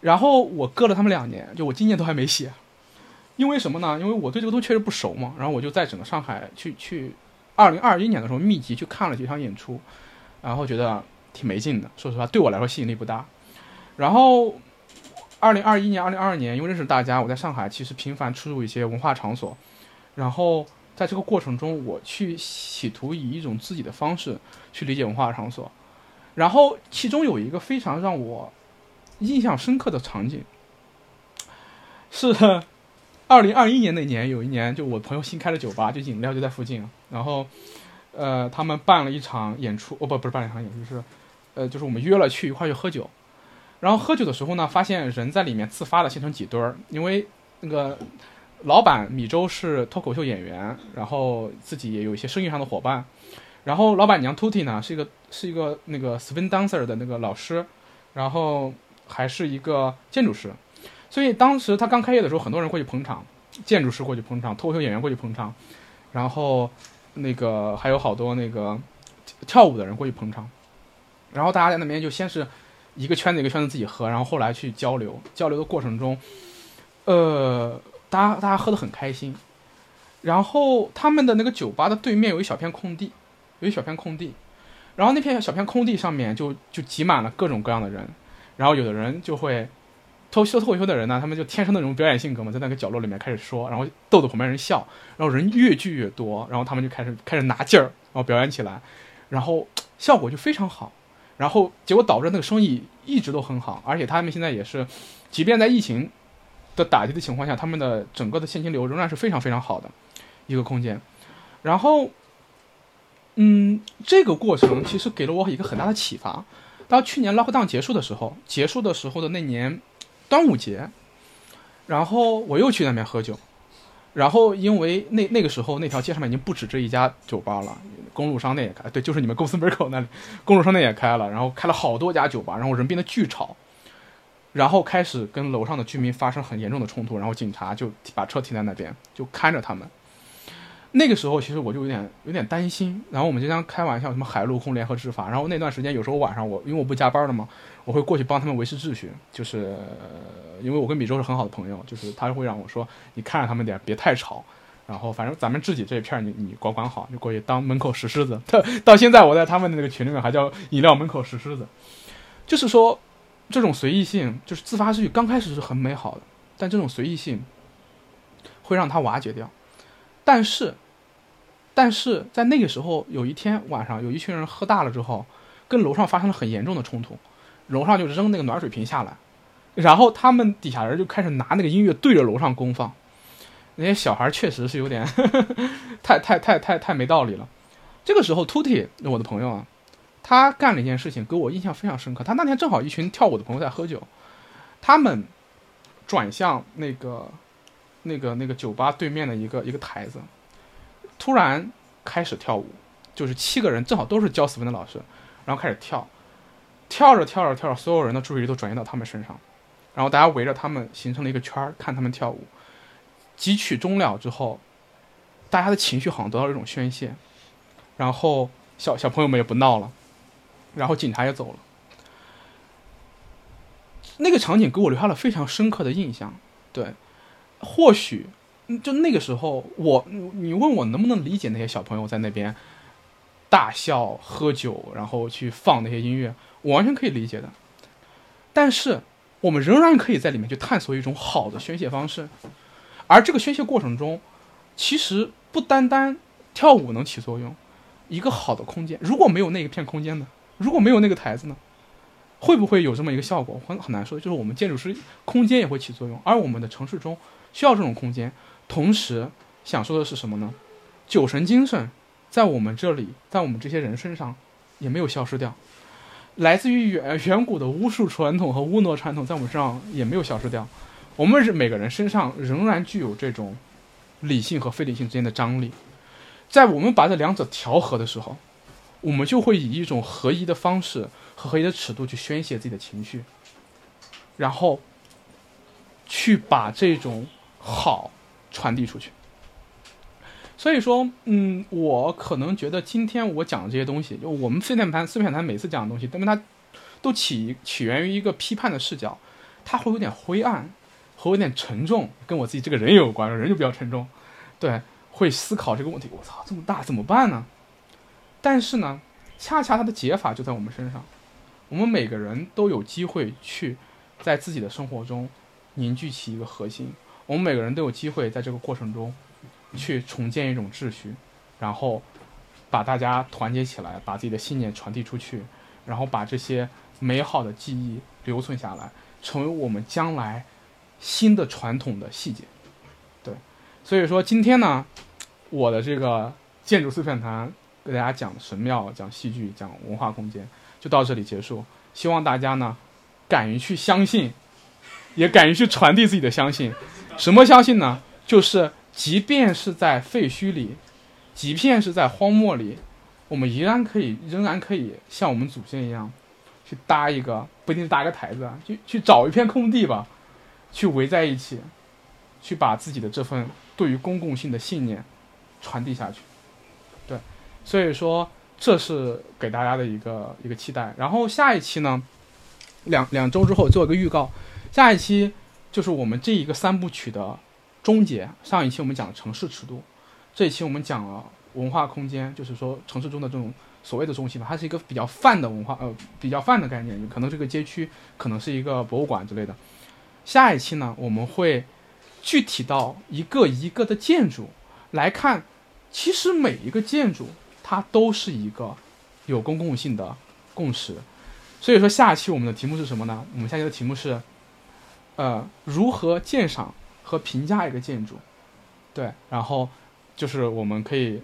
然后我搁了他们两年，就我今年都还没写，因为什么呢？因为我对这个东西确实不熟嘛。然后我就在整个上海去去，二零二一年的时候密集去看了几场演出，然后觉得挺没劲的。说实话，对我来说吸引力不大。然后二零二一年、二零二二年，因为认识大家，我在上海其实频繁出入一些文化场所，然后在这个过程中，我去企图以一种自己的方式去理解文化场所。然后其中有一个非常让我印象深刻的场景，是 二零二一年那年，有一年就我朋友新开的酒吧，就饮料就在附近，然后呃他们办了一场演出，哦不不是办了一场演出，是呃就是我们约了去一块去喝酒，然后喝酒的时候呢，发现人在里面自发的形成几堆儿，因为那个老板米粥是脱口秀演员，然后自己也有一些生意上的伙伴。然后老板娘 Tuti 呢是一个 是一个那个 swing dancer 的那个老师，然后还是一个建筑师，所以当时他刚开业的时候，很多人过去捧场，建筑师过去捧场，脱口秀演员过去捧场，然后那个还有好多那个跳舞的人过去捧场，然后大家在那边就先是一个圈子一个圈子自己喝，然后后来去交流，交流的过程中，呃，大家大家喝得很开心，然后他们的那个酒吧的对面有一小片空地，有一小片空地，然后那片小片空地上面就就挤满了各种各样的人，然后有的人就会。脱脱脱口秀的人呢，他们就天生那种表演性格嘛，在那个角落里面开始说，然后逗得旁边人笑，然后人越聚越多，然后他们就开始开始拿劲儿，然后表演起来，然后效果就非常好，然后结果导致那个生意一直都很好，而且他们现在也是，即便在疫情的打击的情况下，他们的整个的现金流仍然是非常非常好的一个空间，然后，嗯，这个过程其实给了我一个很大的启发。到去年 lockdown 结束的时候，结束的时候的那年。端午节，然后我又去那边喝酒，然后因为那那个时候那条街上面已经不止这一家酒吧了，公路商店也开，对，就是你们公司门口那里，公路商店也开了，然后开了好多家酒吧，然后人变得巨吵，然后开始跟楼上的居民发生很严重的冲突，然后警察就把车停在那边，就看着他们。那个时候其实我就有点有点担心，然后我们经常开玩笑什么海陆空联合执法，然后那段时间有时候晚上我因为我不加班了嘛。我会过去帮他们维持秩序，就是因为我跟米粥是很好的朋友，就是他会让我说，你看着他们点，别太吵。然后反正咱们自己这一片你你管管好，就过去当门口石狮子。到 到现在我在他们的那个群里面还叫饮料门口石狮子。就是说，这种随意性，就是自发秩序，刚开始是很美好的，但这种随意性会让它瓦解掉。但是，但是在那个时候，有一天晚上，有一群人喝大了之后，跟楼上发生了很严重的冲突。楼上就扔那个暖水瓶下来，然后他们底下人就开始拿那个音乐对着楼上公放。那些小孩确实是有点太太太太太没道理了。这个时候，Tuti 我的朋友啊，他干了一件事情，给我印象非常深刻。他那天正好一群跳舞的朋友在喝酒，他们转向那个那个那个酒吧对面的一个一个台子，突然开始跳舞，就是七个人正好都是教斯文的老师，然后开始跳。跳着跳着跳着，所有人的注意力都转移到他们身上，然后大家围着他们形成了一个圈儿，看他们跳舞。几曲终了之后，大家的情绪好像得到了一种宣泄，然后小小朋友们也不闹了，然后警察也走了。那个场景给我留下了非常深刻的印象。对，或许就那个时候，我你问我能不能理解那些小朋友在那边大笑、喝酒，然后去放那些音乐。我完全可以理解的，但是我们仍然可以在里面去探索一种好的宣泄方式，而这个宣泄过程中，其实不单单跳舞能起作用，一个好的空间，如果没有那一片空间呢？如果没有那个台子呢？会不会有这么一个效果？很很难说。就是我们建筑师空间也会起作用，而我们的城市中需要这种空间。同时想说的是什么呢？酒神精神在我们这里，在我们这些人身上也没有消失掉。来自于远远古的巫术传统和巫傩传统，在我们身上也没有消失掉。我们是每个人身上仍然具有这种理性和非理性之间的张力。在我们把这两者调和的时候，我们就会以一种合一的方式和合一的尺度去宣泄自己的情绪，然后去把这种好传递出去。所以说，嗯，我可能觉得今天我讲的这些东西，就我们碎片谈碎片谈每次讲的东西，因为它都起起源于一个批判的视角，它会有点灰暗，会有点沉重，跟我自己这个人也有关，人就比较沉重，对，会思考这个问题。我操，这么大怎么办呢？但是呢，恰恰它的解法就在我们身上，我们每个人都有机会去在自己的生活中凝聚起一个核心，我们每个人都有机会在这个过程中。去重建一种秩序，然后把大家团结起来，把自己的信念传递出去，然后把这些美好的记忆留存下来，成为我们将来新的传统的细节。对，所以说今天呢，我的这个建筑碎片谈给大家讲神庙、讲戏剧、讲文化空间，就到这里结束。希望大家呢，敢于去相信，也敢于去传递自己的相信。什么相信呢？就是。即便是在废墟里，即便是在荒漠里，我们依然可以，仍然可以像我们祖先一样，去搭一个，不一定搭个台子，啊，去去找一片空地吧，去围在一起，去把自己的这份对于公共性的信念传递下去。对，所以说这是给大家的一个一个期待。然后下一期呢，两两周之后做一个预告，下一期就是我们这一个三部曲的终结。上一期我们讲城市尺度，这一期我们讲了文化空间，就是说城市中的这种所谓的中心吧，它是一个比较泛的文化，呃，比较泛的概念，可能这个街区可能是一个博物馆之类的。下一期呢，我们会具体到一个一个的建筑来看，其实每一个建筑它都是一个有公共性的共识。所以说，下一期我们的题目是什么呢？我们下期的题目是，呃，如何鉴赏和评价一个建筑？对，然后就是我们可以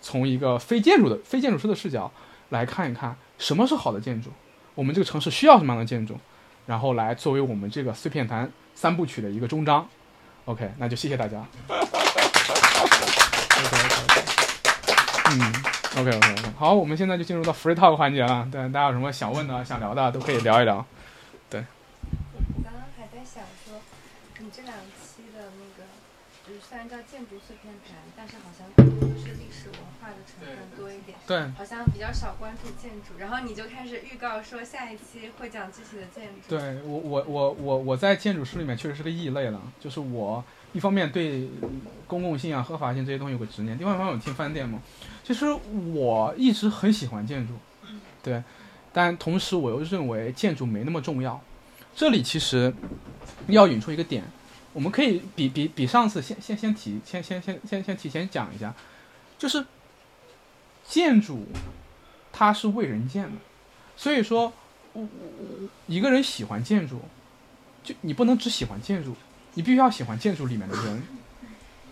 从一个非建筑的非建筑师的视角来看一看什么是好的建筑，我们这个城市需要什么样的建筑。然后来作为我们这个碎片谈三部曲的一个终章，OK，那就谢谢大家。OK OK OK，嗯，OK OK OK，好，我们现在就进入到 free talk 环节了。对，大家有什么想问的、想聊的，都可以聊一聊。我刚刚还在想说，你这两期的那个，就是虽然叫建筑碎片谈，但是好像更多的是历史文化的成分多一点，对好像比较少关注建筑。然后你就开始预告说下一期会讲具体的建筑。对我我我我我在建筑师里面确实是个异类了，就是我一方面对公共性啊、合法性这些东西有个执念，另外一方面我听饭店嘛，其实我一直很喜欢建筑，对，但同时我又认为建筑没那么重要。这里其实要引出一个点，我们可以比比比上次先先先提先先先先先提前讲一下，就是建筑它是为人建的，所以说我我我一个人喜欢建筑，就你不能只喜欢建筑，你必须要喜欢建筑里面的人，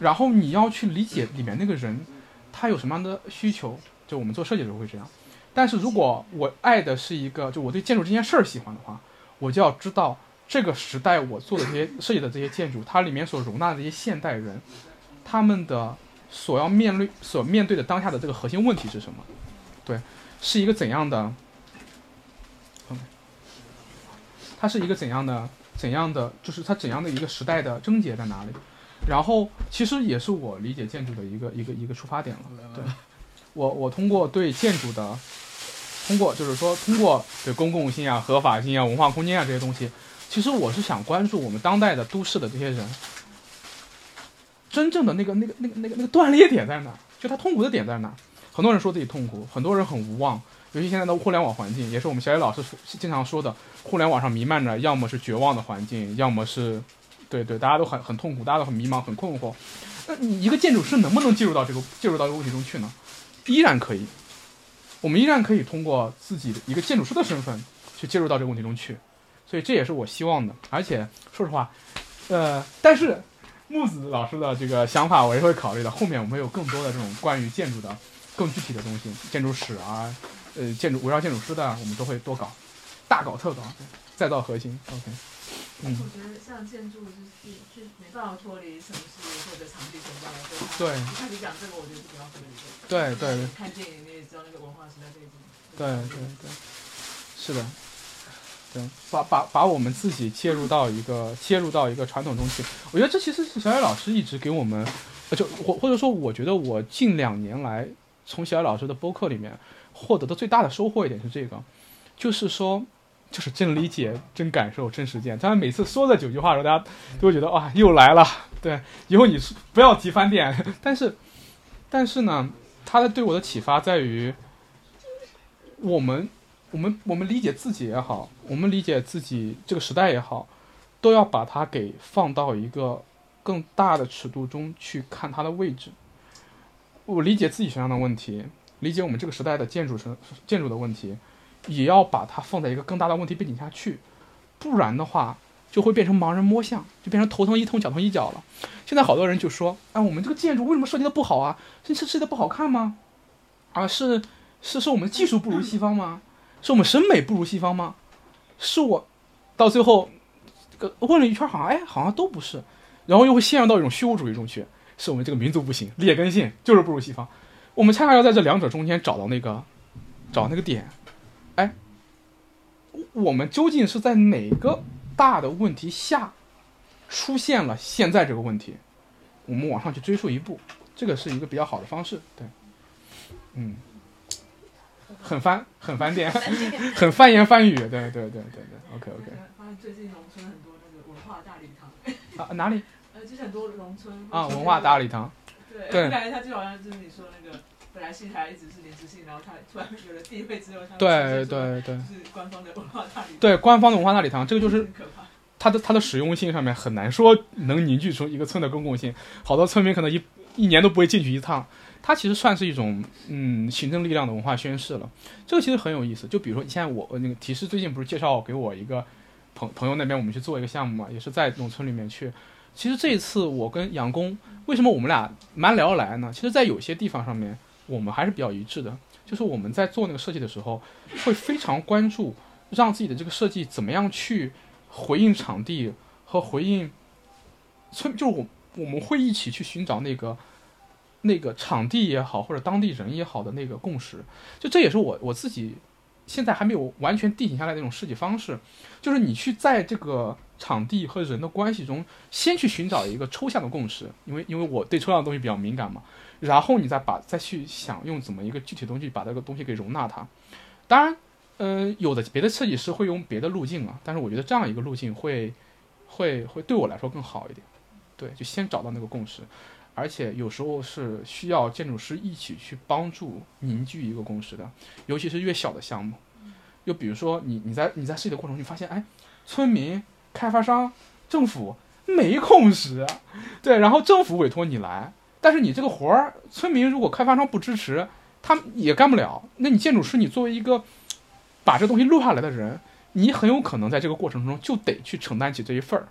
然后你要去理解里面那个人他有什么样的需求，就我们做设计的时候会这样。但是如果我爱的是一个，就我对建筑这件事儿喜欢的话，我就要知道这个时代我做的这些设计的这些建筑，它里面所容纳的这些现代人，他们的所要面对所面对的当下的这个核心问题是什么？对，是一个怎样的？嗯，它是一个怎样的怎样的？就是它怎样的一个时代的症结在哪里？然后其实也是我理解建筑的一个一个一个出发点了。对，我我通过对建筑的，通过就是说通过对公共性啊、合法性啊、文化空间啊这些东西，其实我是想关注我们当代的都市的这些人，真正的那个那个那个那个那个断裂点在哪？就他痛苦的点在哪？很多人说自己痛苦，很多人很无望，尤其现在的互联网环境，也是我们小野老师经常说的，互联网上弥漫着要么是绝望的环境，要么是，对对，大家都很很痛苦，大家都很迷茫，很困惑。那你一个建筑师能不能介入到这个介入到这个问题中去呢？依然可以，我们依然可以通过自己的一个建筑师的身份去介入到这个问题中去，所以这也是我希望的。而且说实话，呃，但是木子老师的这个想法我也会考虑的。后面我们有更多的这种关于建筑的更具体的东西，建筑史啊，呃，建筑围绕建筑师的，我们都会多搞，大搞特搞，再造核心。OK，嗯，我觉得像建筑是是就没办法脱离城市或者场地存在的，对一开始讲这个，我觉得是比较合理。对对对看电影你也知道那个文化时代背景。对对对，是的，对，把把把我们自己切入到一个切入到一个传统中去，我觉得这其实是小野老师一直给我们，就或或者说，我觉得我近两年来从小野老师的播客里面获得的最大的收获一点是这个，就是说。就是真理解、真感受、真实践。他们每次说这九句话的时候，大家都会觉得哇，又来了。对，以后你不要提饭店。但是，但是呢，他的对我的启发在于，我们，我们，我们理解自己也好，我们理解自己这个时代也好，都要把它给放到一个更大的尺度中去看它的位置。我理解自己身上的问题，理解我们这个时代的建筑身建筑的问题，也要把它放在一个更大的问题背景下去，不然的话就会变成盲人摸象，就变成头疼一痛脚疼一脚了。现在好多人就说，哎，我们这个建筑为什么设计的不好啊？是是设计的不好看吗？啊，是是是我们技术不如西方吗？是我们审美不如西方吗？是我到最后，这个问了一圈，好像哎，好像都不是，然后又会陷入到一种虚无主义中去，是我们这个民族不行，劣根性就是不如西方。我们恰恰要在这两者中间找到那个，找那个点。哎，我们究竟是在哪个大的问题下出现了现在这个问题？我们往上去追溯一步，这个是一个比较好的方式，对，嗯，很翻很翻店，很翻言翻语，对对对对对，OK OK 发现最近农村很多那个文化大礼堂，啊哪里 呃，就是很多农村啊？文化大礼堂，对，对我感觉他就好像就是你说那个，本来戏台一直是临时性，然后他突然有了地位之后，他对对对是官方的文化大礼堂，对，官方的文化大礼堂，这个就是。它的它的实用性上面很难说能凝聚出一个村的公共性，好多村民可能一一年都不会进去一趟。它其实算是一种嗯行政力量的文化宣示了，这个其实很有意思。就比如说，你现在我那个提示最近不是介绍给我一个朋朋友那边我们去做一个项目嘛，也是在农村里面去。其实这一次我跟杨工为什么我们俩蛮聊得来呢？其实，在有些地方上面我们还是比较一致的，就是我们在做那个设计的时候会非常关注让自己的这个设计怎么样去。回应场地和回应村，就是我我们会一起去寻找那个那个场地也好，或者当地人也好的那个共识。就这也是我我自己现在还没有完全定型下来那种设计方式，就是你去在这个场地和人的关系中，先去寻找一个抽象的共识，因为因为我对抽象的东西比较敏感嘛，然后你再把再去想用怎么一个具体的东西把这个东西给容纳它。当然。嗯，有的别的设计师会用别的路径啊，但是我觉得这样一个路径会，会会对我来说更好一点。对，就先找到那个共识，而且有时候是需要建筑师一起去帮助凝聚一个共识的，尤其是越小的项目。就比如说你你在你在设计的过程中，你发现哎，村民、开发商、政府没共识，对，然后政府委托你来，但是你这个活儿，村民如果开发商不支持，他也干不了。那你建筑师，你作为一个把这东西录下来的人，你很有可能在这个过程中就得去承担起这一份儿。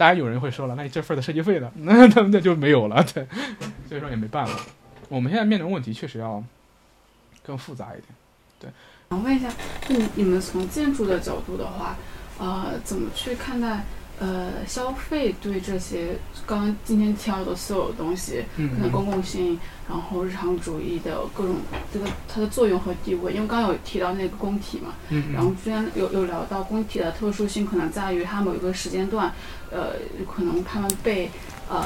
当然有人会说了，那你这份的设计费呢？那那那就没有了，对，所以说也没办法。我们现在面临问题确实要更复杂一点。对想问一下，就你们从建筑的角度的话，呃，怎么去看待呃消费对这些刚刚今天提到的所有东西，嗯可能公共性，然后日常主义的各种这个它的作用和地位？因为刚刚有提到那个工体嘛，嗯然后之前有有聊到工体的特殊性，可能在于它某一个时间段，呃，可能他们被呃，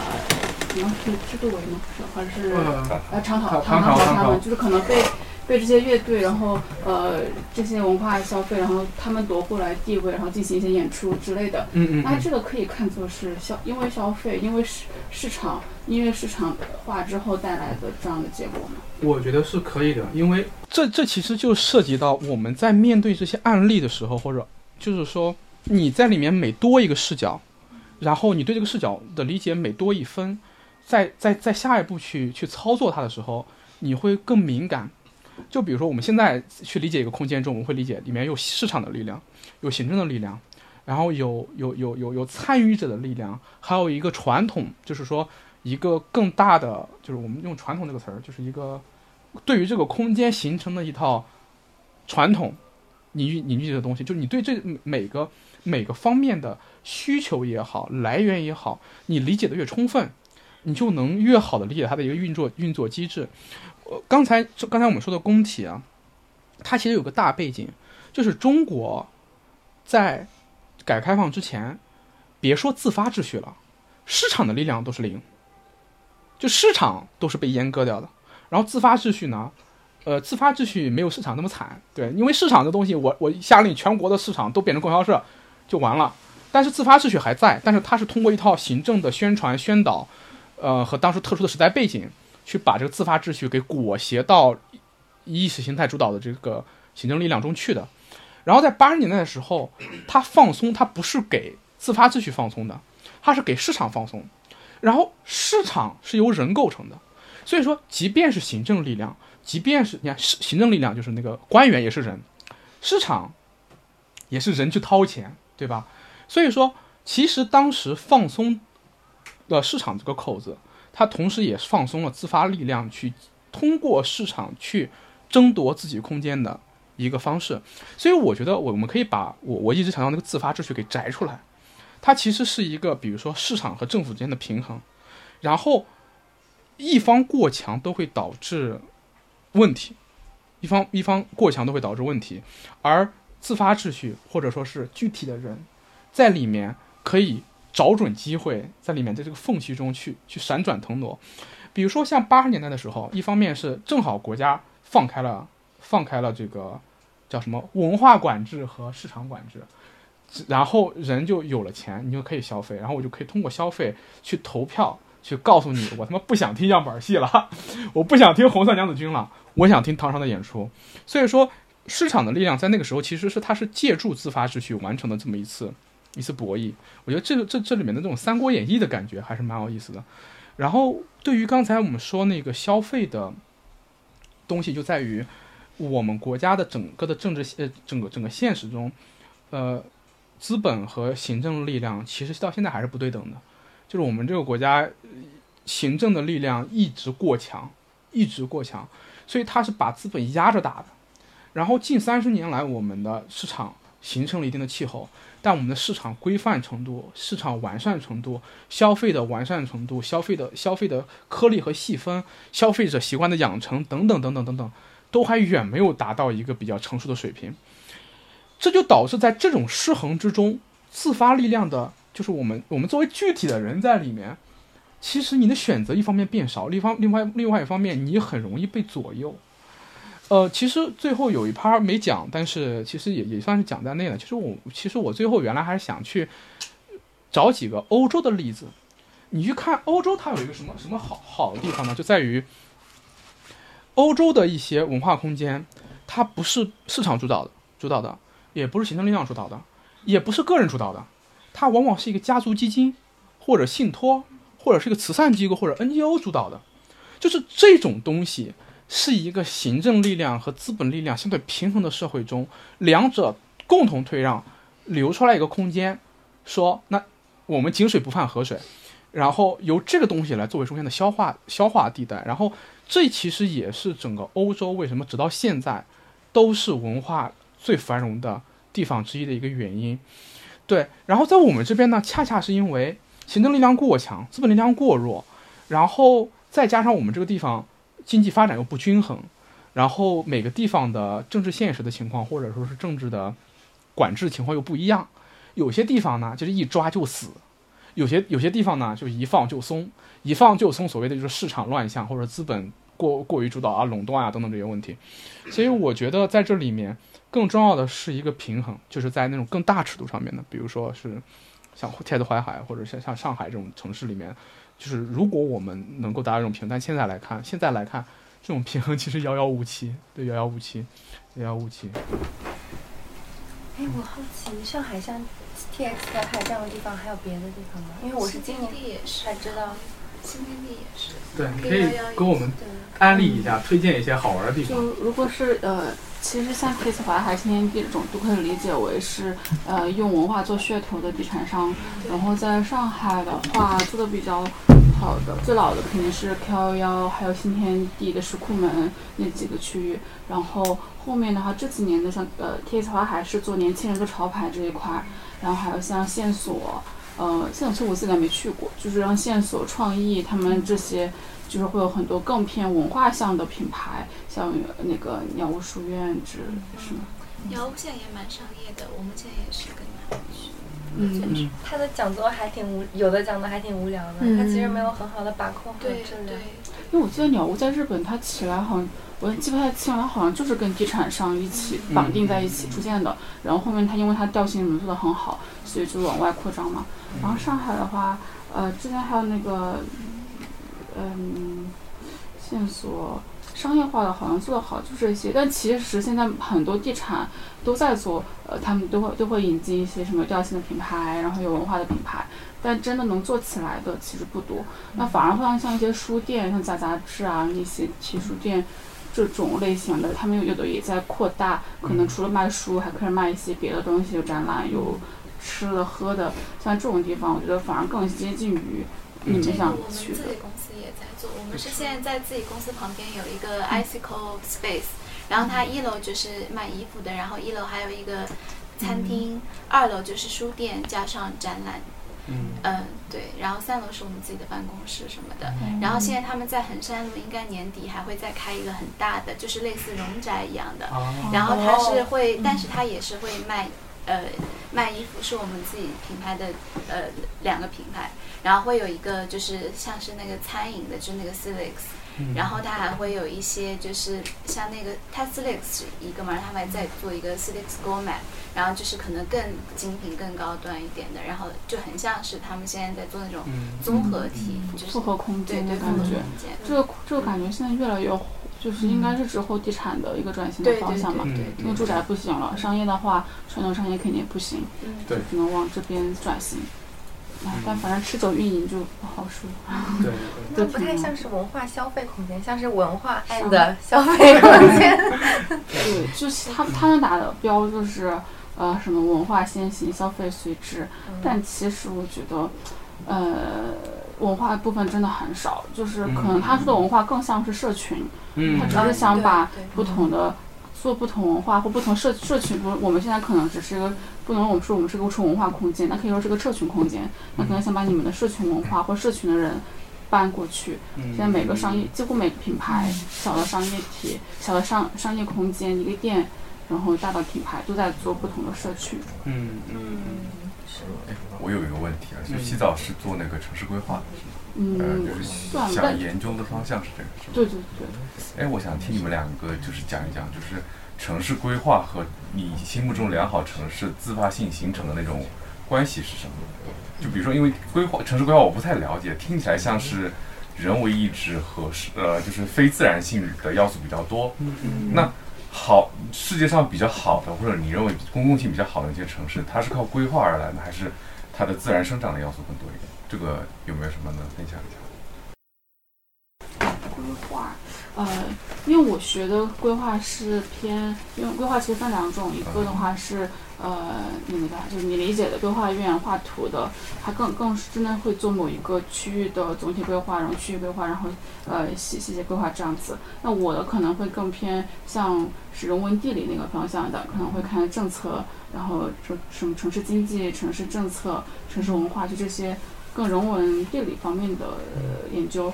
什么是制度为吗？是还是呃呃长唐草唐唐朝唐朝朝他们，就是可能被被这些乐队，然后呃这些文化消费，然后他们夺过来地位，然后进行一些演出之类的。嗯嗯那这个可以看作是消，因为消费，因为市市场音乐市场化之后带来的这样的结果吗？我觉得是可以的，因为这这其实就涉及到我们在面对这些案例的时候，或者就是说你在里面每多一个视角，然后你对这个视角的理解每多一分，在在在下一步去去操作它的时候，你会更敏感。就比如说我们现在去理解一个空间中，我们会理解里面有市场的力量，有行政的力量，然后有有有有有参与者的力量，还有一个传统，就是说一个更大的，就是我们用传统这个词儿，就是一个对于这个空间形成的一套传统凝聚凝聚的东西，就是你对这每个每个方面的需求也好，来源也好，你理解的越充分，你就能越好的理解它的一个运作运作机制。呃，刚才就刚才我们说的工体啊，它其实有个大背景，就是中国在改革开放之前，别说自发秩序了，市场的力量都是零，就市场都是被阉割掉的。然后自发秩序呢，呃，自发秩序没有市场那么惨，对，因为市场这东西，我我下令全国的市场都变成供销社就完了。但是自发秩序还在，但是它是通过一套行政的宣传宣导，呃，和当时特殊的时代背景，去把这个自发秩序给裹挟到意识形态主导的这个行政力量中去的。然后在八十年代的时候，它放松，它不是给自发秩序放松的，它是给市场放松。然后市场是由人构成的，所以说，即便是行政力量，即便是你看行行政力量，就是那个官员也是人，市场也是人去掏钱，对吧？所以说，其实当时放松的市场这个口子，它同时也放松了自发力量去通过市场去争夺自己空间的一个方式。所以我觉得我们可以把我我一直强调那个自发秩序给摘出来，它其实是一个比如说市场和政府之间的平衡，然后一方过强都会导致问题，一方一方过强都会导致问题，而自发秩序或者说是具体的人。在里面可以找准机会，在里面在这个缝隙中去去闪转腾挪。比如说像八十年代的时候，一方面是正好国家放开了放开了这个叫什么文化管制和市场管制，然后人就有了钱，你就可以消费，然后我就可以通过消费去投票，去告诉你我他妈不想听样板戏了，我不想听红色娘子军了，我想听唐山的演出。所以说，市场的力量在那个时候其实是它是借助自发秩序完成的这么一次一次博弈。我觉得这个这这里面的这种《三国演义》的感觉还是蛮有意思的。然后对于刚才我们说那个消费的东西，就在于我们国家的整个的政治呃整个整个现实中，呃，资本和行政力量其实到现在还是不对等的，就是我们这个国家行政的力量一直过强，一直过强，所以它是把资本压着打的。然后近三十年来，我们的市场形成了一定的气候，但我们的市场规范程度、市场完善程度、消费的完善程度、消费的消费的颗粒和细分、消费者习惯的养成等等等等等等，都还远没有达到一个比较成熟的水平。这就导致在这种失衡之中，自发力量的，就是我们我们作为具体的人在里面，其实你的选择一方面变少，另一方另外另外一方面你很容易被左右。呃，其实最后有一趴没讲，但是其实也也算是讲在内了。其实我其实我最后原来还是想去找几个欧洲的例子。你去看欧洲，它有一个什么什么好好的地方呢？就在于欧洲的一些文化空间，它不是市场主导的主导的，也不是行政力量主导的，也不是个人主导的，它往往是一个家族基金或者信托，或者是一个慈善机构或者 NGO 主导的。就是这种东西。是一个行政力量和资本力量相对平衡的社会中，两者共同退让，留出来一个空间，说那我们井水不犯河水，然后由这个东西来作为中间的消化消化地带，然后这其实也是整个欧洲为什么直到现在都是文化最繁荣的地方之一的一个原因。对，然后在我们这边呢，恰恰是因为行政力量过强，资本力量过弱，然后再加上我们这个地方。经济发展又不均衡，然后每个地方的政治现实的情况，或者说是政治的管制情况又不一样。有些地方呢，就是一抓就死；有些有些地方呢，就一放就松，一放就松。所谓的就是市场乱象，或者资本过过于主导啊、垄断啊等等这些问题。所以我觉得在这里面更重要的是一个平衡，就是在那种更大尺度上面的，比如说是像天子淮海，或者像像上海这种城市里面。就是如果我们能够达到这种平衡，但现在来看，现在来看，这种平衡其实遥遥无期，对，遥遥无期，遥遥无期。哎，我好奇，上海像 T X 淮海这样的地方，还有别的地方吗？因为我是今年才知道。新天地也是。对，你可可以以给我们，安利一下，推荐一些好玩的地方。就如果是呃，其实像 Kiss 淮海新天地这种，都可以理解为是呃用文化做噱头的地产商。然后在上海的话，做的比较好的、最老的肯定是 K 幺幺，还有新天地的石库门那几个区域。然后后面的话，这几年的像呃 Kiss 淮海是做年轻人的潮牌这一块，然后还有像线索。呃，线索我自己还没去过，就是让线索创意他们这些，就是会有很多更偏文化向的品牌，像那个鸟屋书院之类的，是吗？鸟屋现在也蛮商业的，我们现在也是跟他们去。嗯。嗯，他的讲座还挺无，有的讲的还挺无聊的，嗯。他其实没有很好的把控好对质量。对。，因为我记得鸟屋在日本，它起来好像我也记不太清了，好像就是跟地产商一起绑定在一起出现的。然后后面它因为它调性什么做的很好，所以就往外扩张嘛。然后上海的话，呃，之前还有那个，嗯，线索商业化的好像做的好就这些，但其实现在很多地产都在做，呃，他们都会都会引进一些什么调性的品牌，然后有文化的品牌，但真的能做起来的其实不多。那反而会像像一些书店，像杂杂志啊那些奇书店。这种类型的，他们有的也在扩大，可能除了卖书，还可以卖一些别的东西，有展览，有吃的喝的，像这种地方，我觉得反而更接近于你们想去的。做，我们是现在在自己公司旁边有一个 Icicle Space，然后它一楼就是卖衣服的，然后一楼还有一个餐厅，二楼就是书店加上展览，嗯。嗯，对，然后三楼是我们自己的办公室什么的。嗯。然后现在他们在衡山路，应该年底还会再开一个很大的，就是类似荣宅一样的。啊，然后它是会，但是它也是会卖，呃，卖衣服是我们自己品牌的呃两个品牌，然后会有一个就是像是那个餐饮的，就是那个 Silix，嗯。然后它还会有一些就是像那个它 Silix 一个嘛，他们还在做一个 Silix Gourmet，然后就是可能更精品、更高端一点的，然后就很像是他们现在在做那种嗯综合体，就是复合空间的感觉对复合空。间，这个这个感觉现在越来越火，就是应该是之后地产的一个转型的方向嘛。对对因为住宅不行了，商业的话，传统商业肯定也不行，嗯，对只能往这边转型。哎，但反正吃走运营就不好说。对对那不太像是文化消费空间，像是文化商 and 消费空间。对，就是他他们打的标就是呃什么文化先行，消费随之。但其实我觉得，呃，文化部分真的很少，就是可能他说的文化更像是社群，嗯。他只是想把不同的做不同文化或不同社社群，不，我们现在可能只是一个不能我们说我们是个纯文化空间，那可以说是个社群空间，那可能想把你们的社群文化或社群的人搬过去。嗯。现在每个商业，几乎每个品牌，小的商业体、小的商商业空间，一个店，然后大的品牌都在做不同的社区。嗯嗯嗯，哎，我有一个问题啊，就洗澡是做那个城市规划的，是吗？嗯，呃，就是想研究的方向是这个，是吗？对对对，哎，我想听你们两个就是讲一讲，就是城市规划和你心目中良好城市自发性形成的那种关系是什么？就比如说，因为规划城市规划我不太了解，听起来像是人为意志和是呃就是非自然性的要素比较多。嗯那好，世界上比较好的或者你认为公共性比较好的一些城市，它是靠规划而来的，还是它的自然生长的要素更多一点？这个有没有什么能分享一下？规划，呃，因为我学的规划是偏，因为规划其实分两种，一个的话是呃那个，就是你理解的规划院画图的，它更更是真的会做某一个区域的总体规划，然后区域规划，然后呃细细节规划这样子。那我的可能会更偏向是人文地理那个方向的，可能会看政策，然后什什么城市经济、城市政策、城市文化，就这些更人文地理方面的、研究。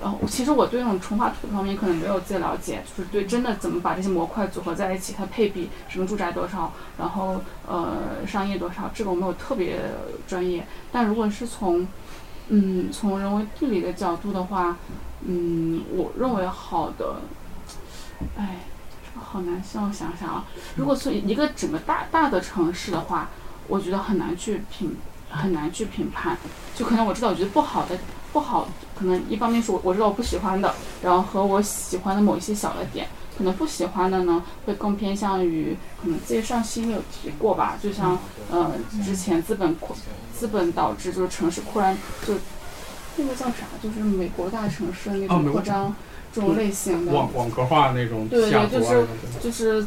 然后其实我对那种重画图方面可能没有自己了解，就是对真的怎么把这些模块组合在一起，它配比什么住宅多少，然后呃商业多少，这个我没有特别专业。但如果是从嗯从人为地理的角度的话，嗯，我认为好的，哎，这个好难，让我想想啊。如果是一个整个大大的城市的话，我觉得很难去评很难去评判，就可能我知道我觉得不好的不好，可能一方面是我我知道我不喜欢的，然后和我喜欢的某一些小的点，可能不喜欢的呢会更偏向于可能这上期有提过吧，就像呃之前资本扩资本导致就是城市扩张，就那个叫啥，就是美国大城市那种扩张这种类型的，网网格化那种对对就是就是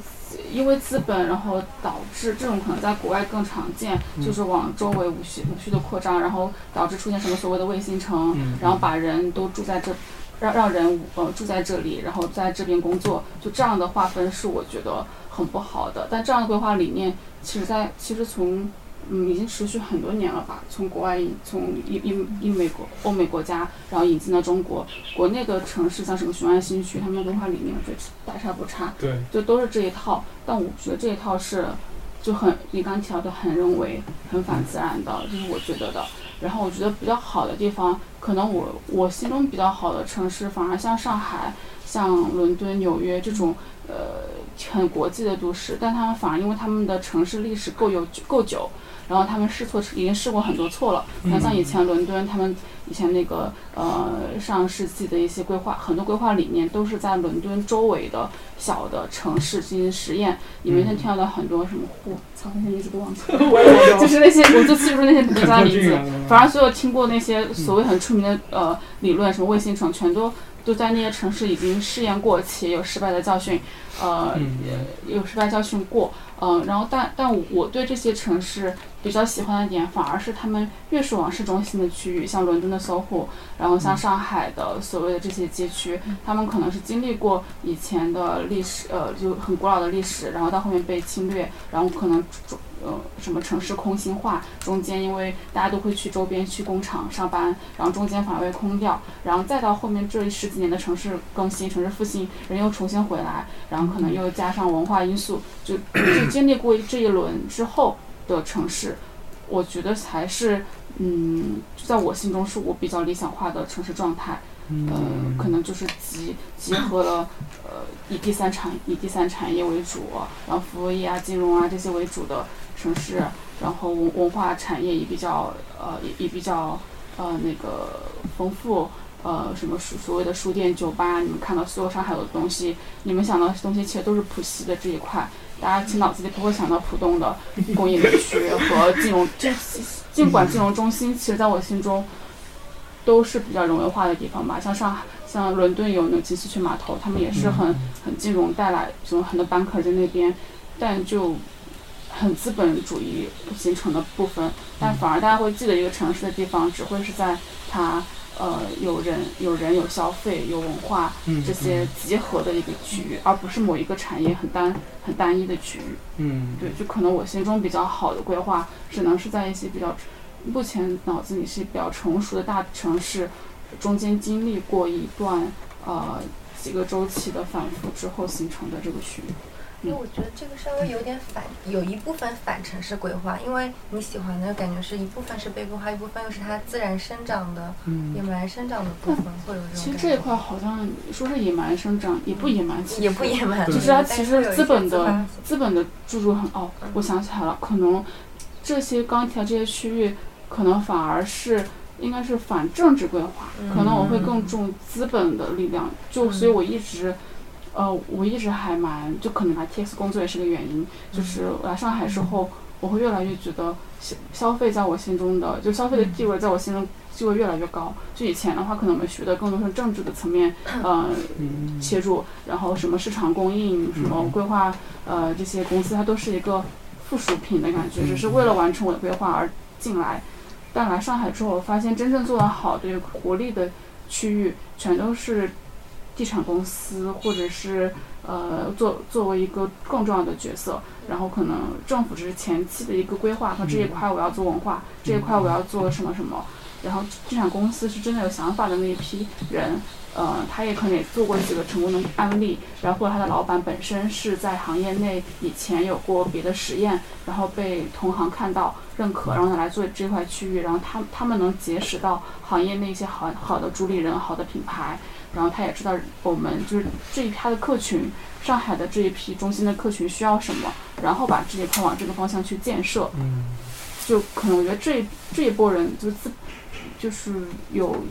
因为资本，然后导致这种可能在国外更常见，嗯。就是往周围无序无序的扩张，然后导致出现什么所谓的卫星城，嗯然后把人都住在这，让让人呃住在这里，然后在这边工作，就这样的划分是我觉得很不好的。但这样的规划理念，其实在其实从嗯已经持续很多年了吧，从国外引从英英英美国欧美国家，然后引进到中国，国内的城市像什么雄安新区，他们的规划理念我觉得大差不差。对，就都是这一套，但我觉得这一套是就很你刚提到的很人为、很反自然的，这是我觉得的。然后我觉得比较好的地方，可能我我心中比较好的城市，反而像上海、像伦敦、纽约这种呃很国际的都市，但他们反而因为他们的城市历史够有够久，然后他们试错已经试过很多错了。你看像以前伦敦，他们以前那个呃上世纪的一些规划，很多规划理念都是在伦敦周围的小的城市进行实验。你们现在听到的很多什么户，操，那些名字都忘记了。就是那些，我就记不住那些国家的名字。反而所有听过那些所谓很出名的呃理论，什么卫星城，全都都在那些城市已经试验过，且有失败的教训，呃，有失败教训过，嗯、然后但但我对这些城市比较喜欢的点，反而是他们越是往市中心的区域，像伦敦的 SOHO，然后像上海的所谓的这些街区，他们可能是经历过以前的历史，呃，就很古老的历史，然后到后面被侵略，然后可能呃什么城市空心化，中间因为大家都会去周边去工厂上班，然后中间反而被空掉，然后再到后面这十几年的城市更新、城市复兴，人又重新回来，然后可能又加上文化因素，就 就经历过这一轮之后，的城市，我觉得才是嗯，在我心中是我比较理想化的城市状态。呃，可能就是集集合了呃以第三产以第三产业为主，然后服务业啊、金融啊这些为主的城市，然后文文化产业也比较呃也也比较呃那个丰富。呃，什么所所谓的书店、酒吧，你们看到所有上海有的东西，你们想到的东西其实都是浦西的这一块。大家其实脑子里不会想到浦东的 工业园区和金融，这尽管金融中心，其实在我心中都是比较人文化的地方吧。像上海、像伦敦有那个金丝雀码头，他们也是很很金融带来，这种很多 banker 在那边，但就很资本主义形成的部分。但反而大家会记得一个城市的地方，只会是在它。呃，有人、有人、有消费、有文化这些集合的一个区域，而不是某一个产业很单、很单一的区域。嗯，对，就可能我心中比较好的规划，只能是在一些比较目前脑子里是比较成熟的大城市，中间经历过一段呃几个周期的反复之后形成的这个区域。因为我觉得这个稍微有点反，有一部分反城市规划，因为你喜欢的感觉是一部分是被规划，一部分又是它自然生长的、野蛮生长的部分，会有这种。其实这一块好像说是野蛮生长，也不野蛮，其实也不野蛮，就是它其实资本的资本的注入很哦，我想起来了，可能这些刚提到这些区域，可能反而是应该是反政治规划，可能我会更重资本的力量，就所以我一直。呃，我一直还蛮，就可能来 T X 工作也是个原因，就是来上海之后，我会越来越觉得消消费在我心中的，就消费的地位在我心中地位越来越高。就以前的话，可能我们学的更多是政治的层面，呃，切入，然后什么市场供应，什么规划，呃，这些公司它都是一个附属品的感觉，只是为了完成我的规划而进来。但来上海之后，我发现真正做得好的、有活力的区域，全都是。地产公司，或者是呃，作作为一个更重要的角色，然后可能政府只是前期的一个规划，和这一块我要做文化，这一块我要做什么什么，然后地产公司是真的有想法的那一批人，呃，他也可能也做过几个成功的案例，然后或者他的老板本身是在行业内以前有过别的实验，然后被同行看到认可，然后他来做这块区域，然后他他们能结识到行业内一些好好的主理人、好的品牌。然后他也知道我们就是这一批的客群，上海的这一批中心的客群需要什么，然后把这一块往这个方向去建设。嗯，就可能我觉得这这一波人就自就是有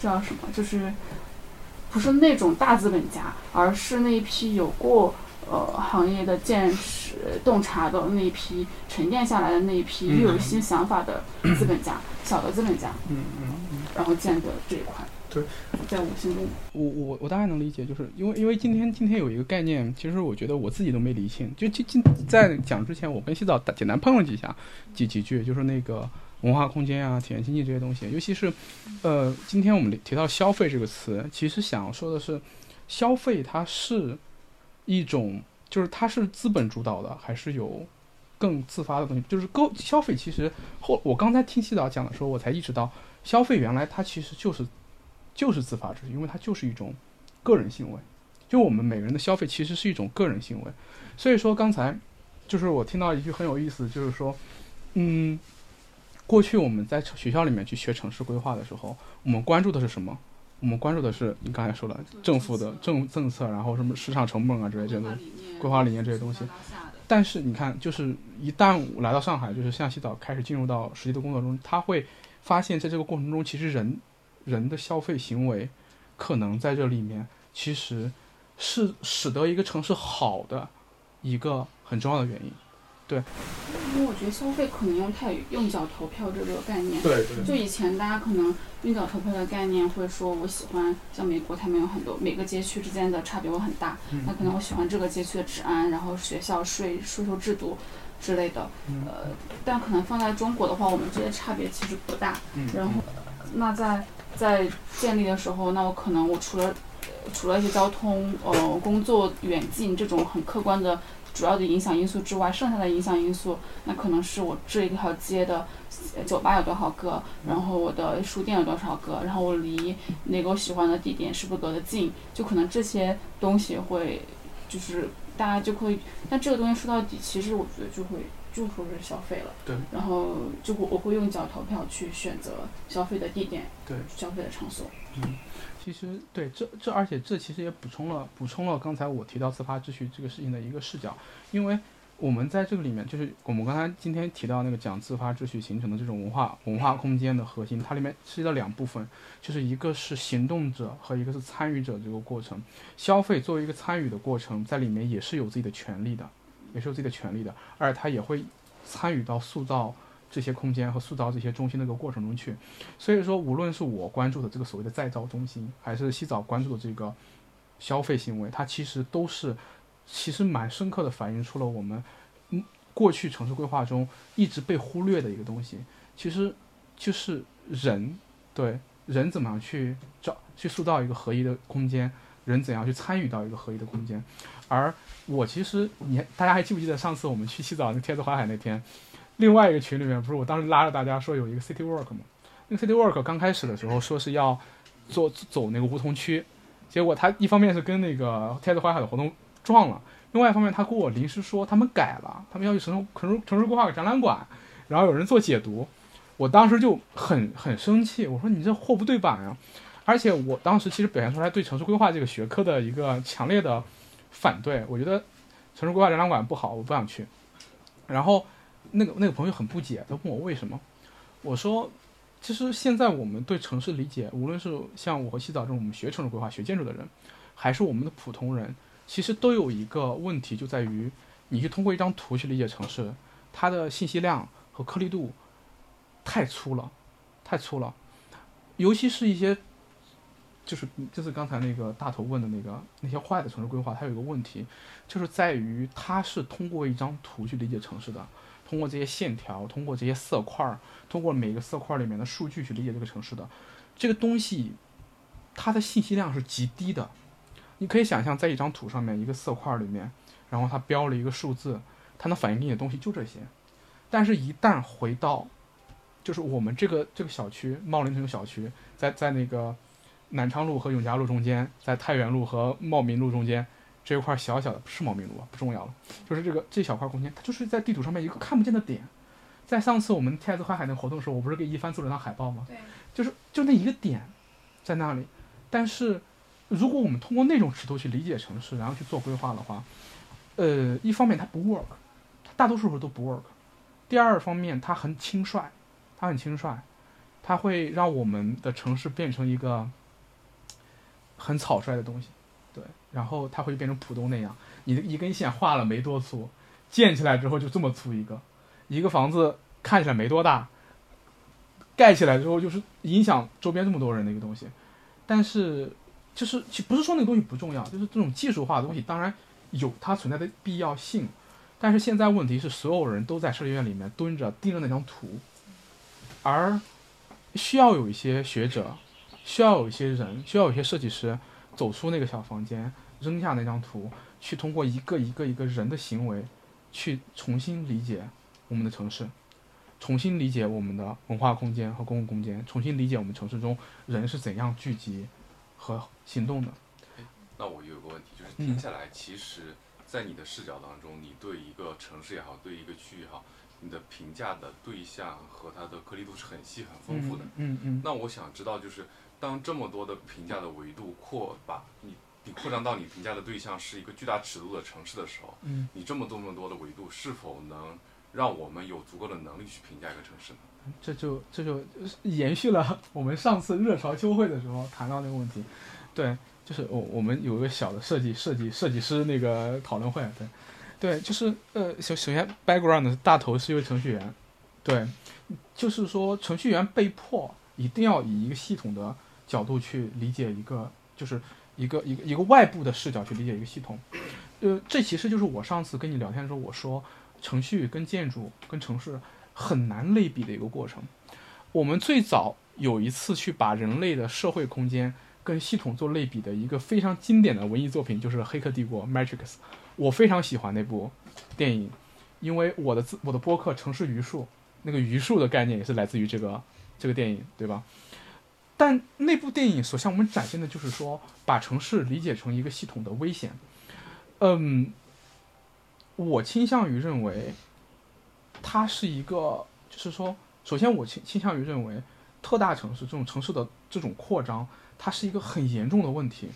叫什么，就是不是那种大资本家，而是那一批有过呃行业的见识、洞察的那一批沉淀下来的那一批又有新想法的资本家，小的资本家。嗯嗯嗯，然后建的这一块。对，在我心中，我我我大概能理解，就是因为因为今天今天有一个概念，其实我觉得我自己都没理清。就今今在讲之前，我跟洗澡简单碰了几下，几几句，就是那个文化空间啊、体验经济这些东西。尤其是，呃，今天我们提到消费这个词，其实想说的是，消费它是一种，就是它是资本主导的，还是有更自发的东西？就是购消费，其实后我刚才听洗澡讲的时候，我才意识到，消费原来它其实就是。就是自发秩序，因为它就是一种个人行为。就我们每个人的消费其实是一种个人行为。所以说刚才就是我听到一句很有意思，就是说，嗯，过去我们在学校里面去学城市规划的时候，我们关注的是什么？我们关注的是你刚才说的政府的政政策，然后什么市场成本啊之类这些东西，规划理念这些东西。但是你看，就是一旦来到上海，就是向西岛开始进入到实际的工作中，他会发现在这个过程中，其实人。人的消费行为，可能在这里面其实是使得一个城市好的一个很重要的原因。对，因为我觉得消费可能用太用脚投票这个概念。对对。就以前大家可能用脚投票的概念会说，我喜欢像美国，他们有很多每个街区之间的差别会很大。那可能我喜欢这个街区的治安，然后学校税税收制度之类的。呃，但可能放在中国的话，我们这些差别其实不大。然后，那在。在建立的时候，那我可能我除了除了一些交通、呃工作远近这种很客观的主要的影响因素之外，剩下的影响因素，那可能是我这一条街的酒吧有多少个，然后我的书店有多少个，然后我离那个我喜欢的地点是不是隔得近，就可能这些东西会就是大家就会，那这个东西说到底，其实我觉得就会就说是消费了。对。然后就我我会用脚投票去选择消费的地点，对，消费的场所。嗯其实对这这，而且这其实也补充了补充了刚才我提到自发秩序这个事情的一个视角，因为我们在这个里面，就是我们刚才今天提到那个讲自发秩序形成的这种文化文化空间的核心，它里面涉及到两部分，就是一个是行动者和一个是参与者这个过程。消费作为一个参与的过程，在里面也是有自己的权利的，也是有自己的权利的，而且他也会参与到塑造这些空间和塑造这些中心的一个过程中去。所以说，无论是我关注的这个所谓的再造中心，还是洗澡关注的这个消费行为，它其实都是其实蛮深刻的反映出了我们嗯过去城市规划中一直被忽略的一个东西，其实就是人对人怎么样去找去塑造一个合一的空间，人怎样去参与到一个合一的空间。而我其实你大家还记不记得上次我们去洗澡那天子淮海那天？另外一个群里面，不是我当时拉着大家说有一个 City Walk 嘛？那个 City Walk 刚开始的时候说是要做走那个梧桐区，结果他一方面是跟那个天子淮海的活动撞了，另外一方面他跟我临时说他们改了，他们要去城城城市规划展览馆，然后有人做解读，我当时就很很生气，我说你这货不对版呀！而且我当时其实表现出来对城市规划这个学科的一个强烈的反对，我觉得城市规划展览馆不好，我不想去。然后那个那个朋友很不解，他问我为什么，我说，其实现在我们对城市理解，无论是像我和洗澡这种我们学城市规划、学建筑的人，还是我们的普通人，其实都有一个问题，就在于你去通过一张图去理解城市，它的信息量和颗粒度太粗了，太粗了，尤其是一些。就是就是刚才那个大头问的那个那些坏的城市规划，它有一个问题，就是在于它是通过一张图去理解城市的，通过这些线条，通过这些色块儿，通过每个色块里面的数据去理解这个城市的，这个东西它的信息量是极低的。你可以想象，在一张图上面一个色块里面，然后它标了一个数字，它能反映给你的东西就这些。但是，一旦回到就是我们这个这个小区茂林这个小区，在在那个。南昌路和永嘉路中间，在太原路和茂名路中间这一块小小的，不是茂名路啊，不重要了，就是这个这小块空间，它就是在地图上面一个看不见的点。在上次我们太子花海那个活动的时候，我不是给一帆做了张海报吗？对，就是就那一个点，在那里。但是，如果我们通过那种尺度去理解城市，然后去做规划的话，呃，一方面它不 work，它大多数时候都不 work。第二方面，它很轻率，它很轻率，它会让我们的城市变成一个。很草率的东西，对，然后它会变成浦东那样，你的一根线画了没多粗，建起来之后就这么粗一个，一个房子看起来没多大，盖起来之后就是影响周边这么多人的一个东西，但是就是其不是说那个东西不重要，就是这种技术化的东西当然有它存在的必要性，但是现在问题是所有人都在设计院里面蹲着盯着那张图，而需要有一些学者。需要有一些人，需要有一些设计师走出那个小房间，扔下那张图，去通过一个一个一个人的行为，去重新理解我们的城市，重新理解我们的文化空间和公共空间，重新理解我们城市中人是怎样聚集和行动的。那我有个问题，就是听下来，其实，在你的视角当中，你对一个城市也好，对一个区域也好，你的评价的对象和它的颗粒度是很细很丰富的。嗯嗯。那我想知道，就是。当这么多的评价的维度扩把你你扩张到你评价的对象是一个巨大尺度的城市的时候，嗯，你这么多么多的维度是否能让我们有足够的能力去评价一个城市呢？这就这就延续了我们上次热潮秋会的时候谈到那个问题，对，就是我我们有一个小的设计设计设计师那个讨论会，对，对，就是呃首首先 background 大头是一位程序员，对，就是说程序员被迫一定要以一个系统的。角度去理解一个，就是一个一个一个外部的视角去理解一个系统，呃，这其实就是我上次跟你聊天的时候我说，程序跟建筑跟城市很难类比的一个过程。我们最早有一次去把人类的社会空间跟系统做类比的一个非常经典的文艺作品，就是《黑客帝国》（Matrix）。我非常喜欢那部电影，因为我的字我的播客《城市榆树》那个榆树的概念也是来自于这个这个电影，对吧？但那部电影所向我们展现的就是说，把城市理解成一个系统的危险。嗯，我倾向于认为，它是一个，就是说，首先我倾倾向于认为，特大城市这种城市的这种扩张，它是一个很严重的问题，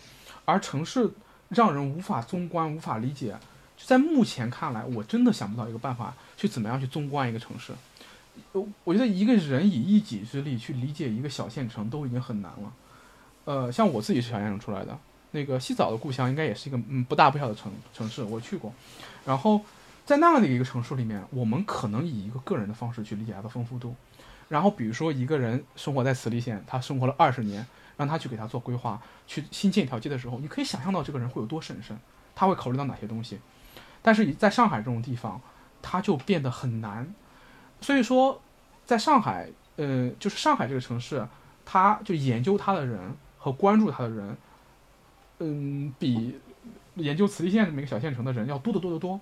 而城市让人无法纵观、无法理解。就在目前看来，我真的想不到一个办法去怎么样去纵观一个城市。我我觉得一个人以一己之力去理解一个小县城都已经很难了。呃，像我自己是小县城出来的，那个西枣的故乡应该也是一个嗯不大不小的城城市，我去过。然后在那样的一个城市里面，我们可能以一个个人的方式去理解它的丰富度。然后比如说一个人生活在慈利县，他生活了二十年，让他去给他做规划，去新建一条街的时候，你可以想象到这个人会有多审慎，他会考虑到哪些东西。但是在上海这种地方，他就变得很难。所以说，在上海，呃，就是上海这个城市，它就研究它的人和关注它的人，嗯，比研究慈利县这么一个小县城的人要多得多得多。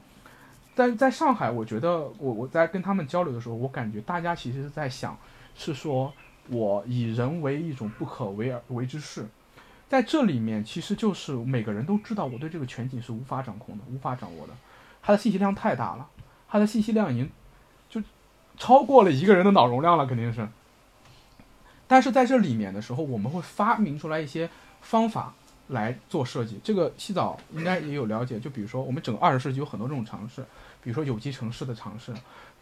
但在上海，我觉得我我在跟他们交流的时候，我感觉大家其实是在想，是说我以人为一种不可为而为之事。在这里面，其实就是每个人都知道，我对这个全景是无法掌控的，无法掌握的。它的信息量太大了，它的信息量已经超过了一个人的脑容量了，肯定是。但是在这里面的时候，我们会发明出来一些方法来做设计。这个西枣应该也有了解，就比如说我们整个二十世纪有很多这种尝试，比如说有机城市的尝试，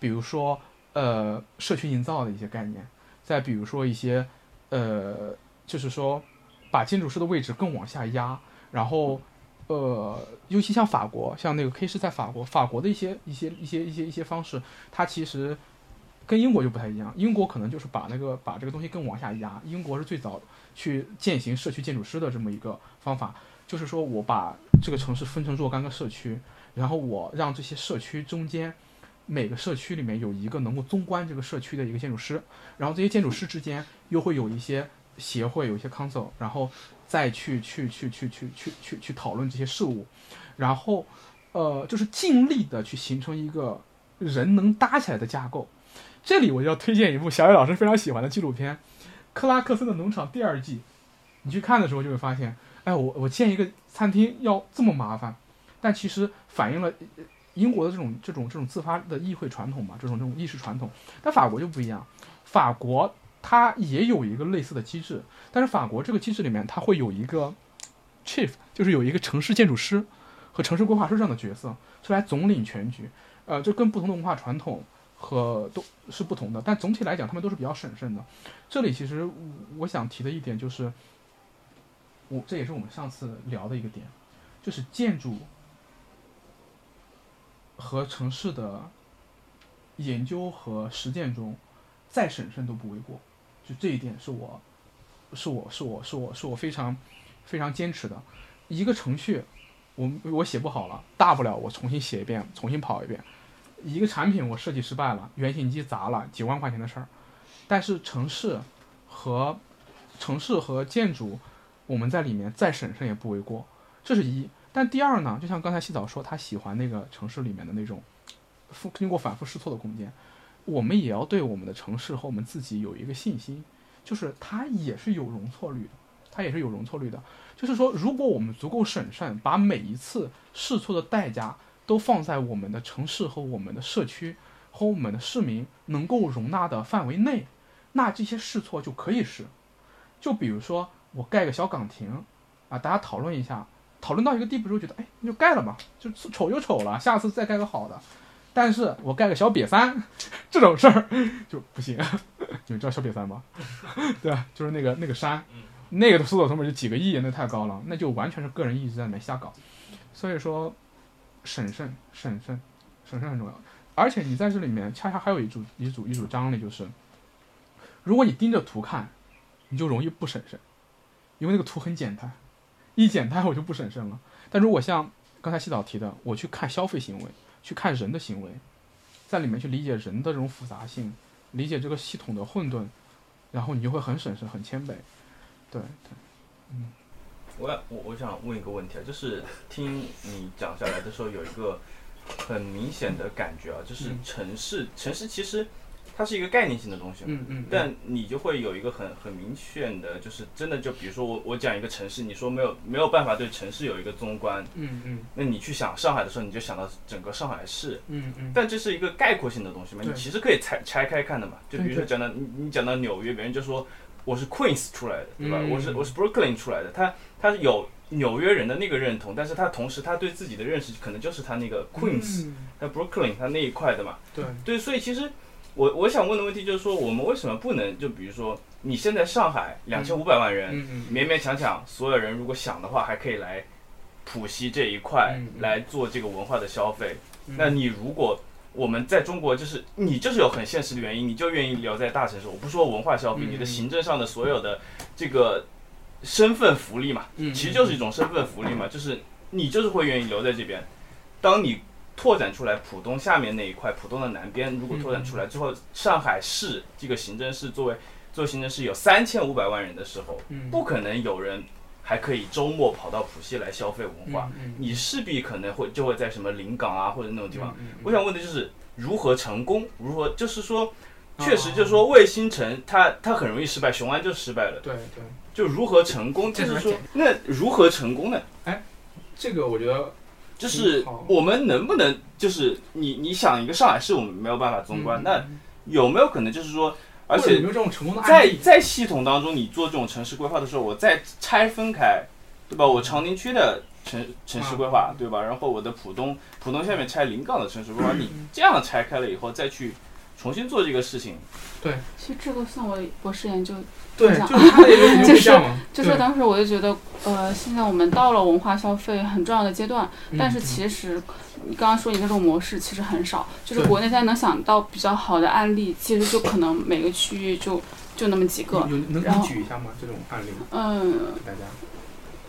比如说呃社区营造的一些概念，再比如说一些呃就是说把建筑师的位置更往下压，然后。呃，尤其像法国，像那个 K 市在法国，法国的一些一些一些一些一些方式，它其实跟英国就不太一样。英国可能就是把那个把这个东西更往下压。英国是最早去践行社区建筑师的这么一个方法，就是说我把这个城市分成若干个社区，然后我让这些社区中间每个社区里面有一个能够纵观这个社区的一个建筑师，然后这些建筑师之间又会有一些协会，有一些 council，然后。再去去去去去去去去讨论这些事物，然后，呃，就是尽力的去形成一个人能搭起来的架构。这里我就要推荐一部小野老师非常喜欢的纪录片《克拉克森的农场》第二季。你去看的时候就会发现，哎，我我建一个餐厅要这么麻烦，但其实反映了英国的这种这种这种自发的议会传统嘛，这种这种议事传统。但法国就不一样，法国。它也有一个类似的机制，但是法国这个机制里面，它会有一个 chief，就是有一个城市建筑师和城市规划师这样的角色，出来总领全局。呃，这跟不同的文化传统和都是不同的，但总体来讲，他们都是比较审慎的。这里其实我想提的一点就是，我这也是我们上次聊的一个点，就是建筑和城市的研究和实践中，再审慎都不为过。就这一点是我，是我是我是我是我非常非常坚持的。一个程序，我我写不好了，大不了我重新写一遍，重新跑一遍。一个产品我设计失败了，原型机砸了，几万块钱的事儿。但是城市和城市和建筑，我们在里面再审慎也不为过。这是一。但第二呢，就像刚才洗澡说，他喜欢那个城市里面的那种复经过反复试错的空间。我们也要对我们的城市和我们自己有一个信心，就是它也是有容错率的，它也是有容错率的。就是说，如果我们足够审慎，把每一次试错的代价都放在我们的城市和我们的社区和我们的市民能够容纳的范围内，那这些试错就可以试。就比如说，我盖个小岗亭，啊，大家讨论一下，讨论到一个地步之后，觉得，哎，那就盖了吧，就丑就丑了，下次再盖个好的。但是我盖个小瘪三，这种事儿就不行。你们知道小瘪三吗？对吧？就是那个那个山，那个的搜索成本就几个亿，那太高了，那就完全是个人意志在里面瞎搞。所以说，审慎、审慎、审慎很重要。而且你在这里面恰恰还有一组一组一组张力，就是如果你盯着图看，你就容易不审慎，因为那个图很简单，一简单我就不审慎了。但如果像刚才洗澡提的，我去看消费行为。去看人的行为，在里面去理解人的这种复杂性，理解这个系统的混沌，然后你就会很审慎、很谦卑。对对，嗯。我我我想问一个问题啊，就是听你讲下来的时候，有一个很明显的感觉啊，就是城市城市其实它是一个概念性的东西嘛。嗯嗯，但你就会有一个很很明确的，就是真的就比如说我我讲一个城市，你说没有没有办法对城市有一个综观，嗯嗯那你去想上海的时候，你就想到整个上海市，嗯嗯，但这是一个概括性的东西嘛，你其实可以拆拆开看的嘛。就比如说讲到你你讲到纽约，别人就说我是 Queens 出来的，对吧？嗯我是我是 Brooklyn 出来的，他他有纽约人的那个认同，但是他同时他对自己的认识可能就是他那个 Queens，、嗯他 Brooklyn 他那一块的嘛。对，对，所以其实我我想问的问题就是说，我们为什么不能就比如说你现在上海两千五百万人，勉勉强强所有人如果想的话，还可以来浦西这一块来做这个文化的消费。嗯那你如果我们在中国，就是你就是有很现实的原因，你就愿意留在大城市。我不说文化消费，嗯你的行政上的所有的这个身份福利嘛，嗯其实就是一种身份福利嘛，就是你就是会愿意留在这边。当你拓展出来浦东下面那一块，浦东的南边，如果拓展出来之后，上海市这个行政市作为作为行政市有三千五百万人的时候，嗯。不可能有人还可以周末跑到浦西来消费文化，你势必可能会就会在什么临港啊或者那种地方。我想问的就是如何成功，如何就是说，哦确实就是说卫星城它它很容易失败，雄安就失败了，对对，就如何成功，就是说那如何成功呢？哎这个我觉得就是我们能不能就是你你想一个上海市我们没有办法纵观，嗯那有没有可能就是说，而且有没有这种成功的案在？在系统当中，你做这种城市规划的时候，我再拆分开，对吧？我长宁区的城城市规划，对吧？然后我的浦东浦东下面拆临港的城市规划，你这样拆开了以后，再去重新做这个事情，对其实这个算我博士研究对，讲就是 就是项嘛，对就是当时我就觉得，呃，现在我们到了文化消费很重要的阶段，但是嗯其实你刚刚说你那种模式其实很少，就是国内现在能想到比较好的案例，其实就可能每个区域就就那么几个。有有能举一下吗？这种案例嗯，给大家。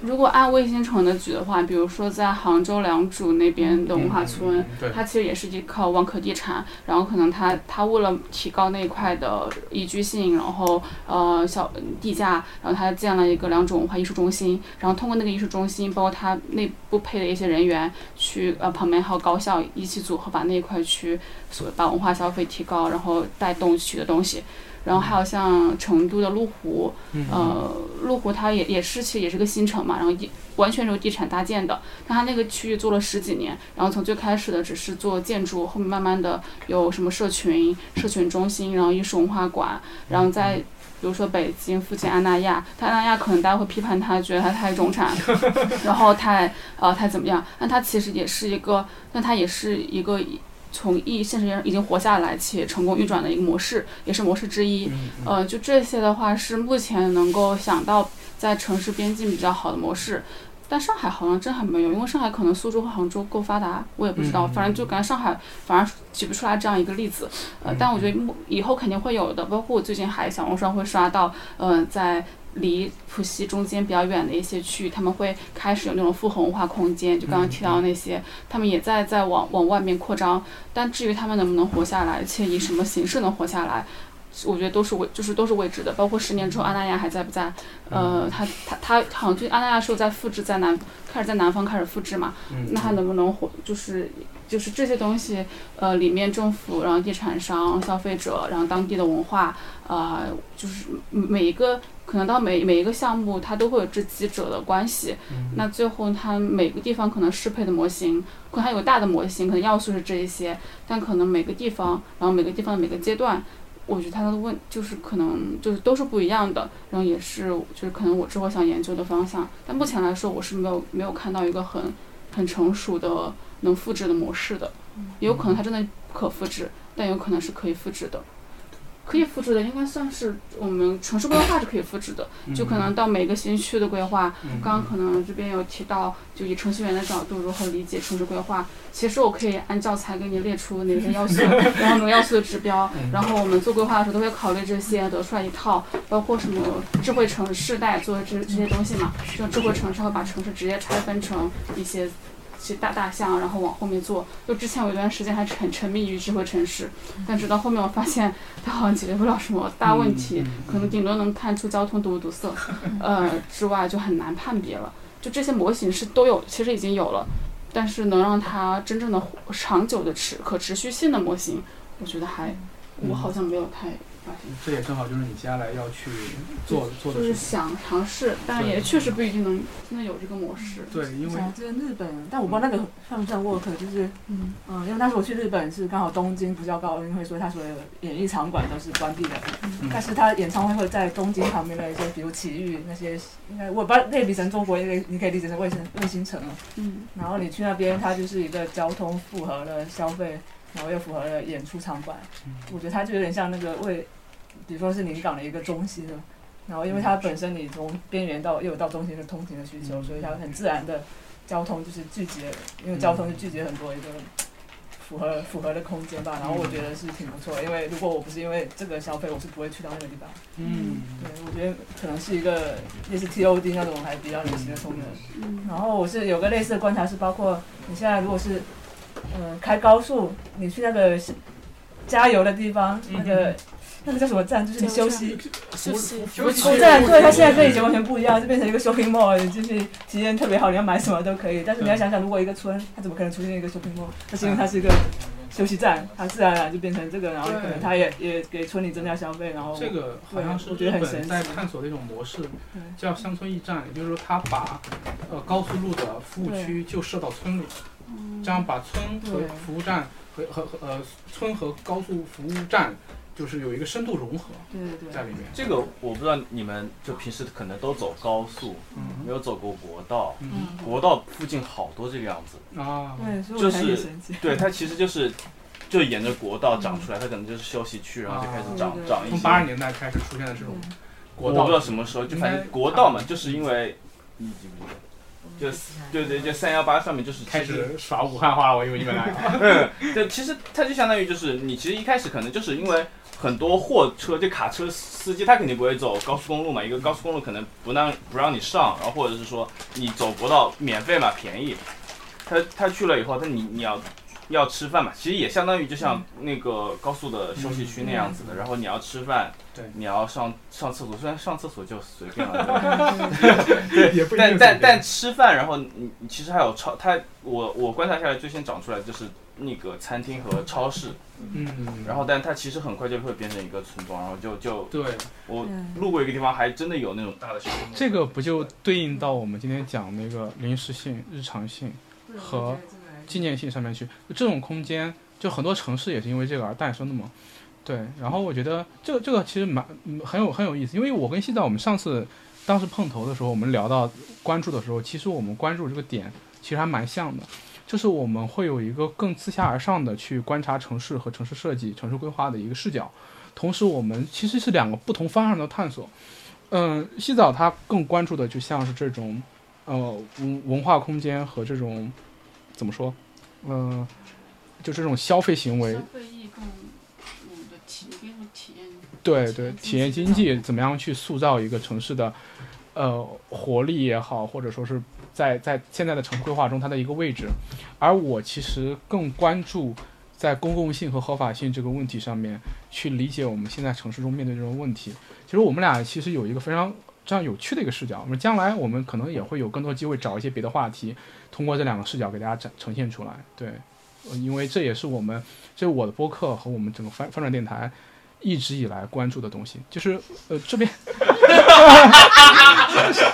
如果按卫星城的举的话，比如说在杭州良渚那边的文化村，嗯，它其实也是依靠万科地产，然后可能它它为了提高那一块的宜居性，然后呃小地价，然后它建了一个良渚文化艺术中心，然后通过那个艺术中心，包括它内部配的一些人员，去呃旁边还有高校一起组合把那一块区所把文化消费提高，然后带动许多东西。然后还有像成都的麓湖，嗯。呃，麓湖它也也是其实也是个新城嘛，然后地完全是由地产搭建的，但它那个区域做了十几年，然后从最开始的只是做建筑，后面慢慢的有什么社群、社群中心，然后艺术文化馆，然后在比如说北京附近安那亚，它安那亚可能大家会批判它，觉得它太中产，然后太呃太怎么样，但它其实也是一个，但它也是一个。从一现实上已经活下来且成功运转的一个模式，也是模式之一。嗯嗯呃，就这些的话是目前能够想到在城市边境比较好的模式，但上海好像真还没有，因为上海可能苏州和杭州够发达，我也不知道，嗯反正就感觉上海反而举不出来这样一个例子。呃，但我觉得以后肯定会有的，包括我最近还小红书上会刷到，呃，在。离浦西中间比较远的一些区域，他们会开始有那种复合文化空间，就刚刚提到那些，他们也在在往往外面扩张。但至于他们能不能活下来，且以什么形式能活下来，我觉得都是未，就是都是未知的。包括十年之后阿那亚还在不在？呃，他他他好像就阿那亚是有在复制，在南开始在南方开始复制嘛，嗯那他能不能活？就是就是这些东西，呃，里面政府，然后地产商、消费者，然后当地的文化，呃，就是每一个可能到每每一个项目，它都会有这几者的关系。那最后它每个地方可能适配的模型，可能还有大的模型，可能要素是这一些，但可能每个地方，然后每个地方的每个阶段。我觉得它的问就是可能就是都是不一样的，然后也是就是可能我之后想研究的方向，但目前来说我是没有没有看到一个很很成熟的能复制的模式的，也有可能它真的不可复制，但有可能是可以复制的。可以复制的应该算是我们城市规划是可以复制的，就可能到每个新区的规划，刚刚可能这边有提到，就以程序员的角度如何理解城市规划。其实我可以按教材给你列出哪些要素，然后哪个要素的指标，然后我们做规划的时候都会考虑这些，得出来一套，包括什么智慧城市带做的这这些东西嘛。像智慧城市会把城市直接拆分成一些。些大大象，然后往后面坐。就之前有一段时间还很沉迷于智慧城市，但直到后面我发现它好像解决不了什么大问题，可能顶多能看出交通堵不堵塞，呃之外就很难判别了。就这些模型是都有，其实已经有了，但是能让它真正的长久的持可持续性的模型，我觉得还我好像没有太。这也正好就是你接下来要去做做的就是。想尝试，但也确实不一定能真的有这个模式。对，因为讲这个日本，但我不知道那个算不算 work，就是嗯嗯，因为当时我去日本是刚好东京不叫高奥运会，所以他所有的演艺场馆都是关闭的。嗯但是他演唱会会在东京旁边的一些，比如奇遇那些，应该我不知道类比成中国，应该你可以理解成卫星卫星城了。嗯然后你去那边，它就是一个交通复合的消费，然后又符合了演出场馆。我觉得它就有点像那个为，比如说是临港的一个中心了。然后因为它本身你从边缘到又有到中心的通勤的需求，所以它很自然的交通就是聚集了，因为交通就聚集很多一个符合符合的空间吧。然后我觉得是挺不错的，因为如果我不是因为这个消费，我是不会去到那个地方。嗯，对，我觉得可能是一个类似 TOD 那种还比较流行的功能。嗯然后我是有个类似的观察是，包括你现在如果是，嗯、开高速，你去那个加油的地方，那个、那个叫什么站，就是你休息休息。服务区站，对，它现在跟以前完全不一样，就变成一个 shopping mall，就是体验特别好，你要买什么都可以。但是你要想想，如果一个村，它怎么可能出现一个 shopping mall？那是因为它是一个休息站，它自然而然就变成这个，然后可能它也也给村里增加消费，然后这个好像是我觉日本得很神奇。在探索的一种模式，叫乡村驿站，也就是说，它把呃高速路的服务区就设到村里，这样把村和服务站和和和呃村和高速服务站就是有一个深度融合对对。对在里面。这个我不知道你们就平时可能都走高速，嗯没有走过国道。嗯国道附近好多这个样子，啊，对，所以就是。对，它其实就是就沿着国道长出来，它可能就是休息区，然后就开始长长一些。从八十年代开始出现的这种国道。我不知道什么时候，就反正国道嘛，就是因为你记不记得？就对对，就三幺八上面就是开始耍武汉话了，我以为你们来。嗯，对，其实它就相当于就是你其实一开始可能就是因为很多货车就卡车司机他肯定不会走高速公路嘛，一个高速公路可能不让不让你上，然后或者是说你走国道免费嘛便宜，他他去了以后，他你你要要吃饭嘛，其实也相当于就像那个高速的休息区那样子的，然后你要吃饭，对。你要上上厕所，虽然上厕所就随便了，也不一定但但但吃饭，然后你你其实还有超，它我我观察下来最先长出来就是那个餐厅和超市，嗯，然后但它其实很快就会变成一个村庄，然后就就对，我嗯路过一个地方，还真的有那种大的小区。这个不就对应到我们今天讲那个临时性、日常性和纪念性上面去？这种空间，就很多城市也是因为这个而诞生的嘛。对，然后我觉得这个这个其实蛮很有很有意思，因为我跟西岛我们上次当时碰头的时候，我们聊到关注的时候，其实我们关注这个点其实还蛮像的，就是我们会有一个更自下而上的去观察城市和城市设计、城市规划的一个视角，同时我们其实是两个不同方向的探索。嗯，西早他更关注的就像是这种，呃，文文化空间和这种怎么说，嗯、就这种消费行为消，费意更嗯的体一种体验。对对，体验经济怎么样去塑造一个城市的，呃，活力也好，或者说是在在现在的城市规划中它的一个位置。而我其实更关注在公共性和合法性这个问题上面去理解我们现在城市中面对这种问题。其实我们俩其实有一个非常这样有趣的一个视角。我们将来我们可能也会有更多机会找一些别的话题，通过这两个视角给大家展呈现出来。对，呃因为这也是我们，这是我的播客和我们整个翻翻转电台。一直以来关注的东西，就是呃这边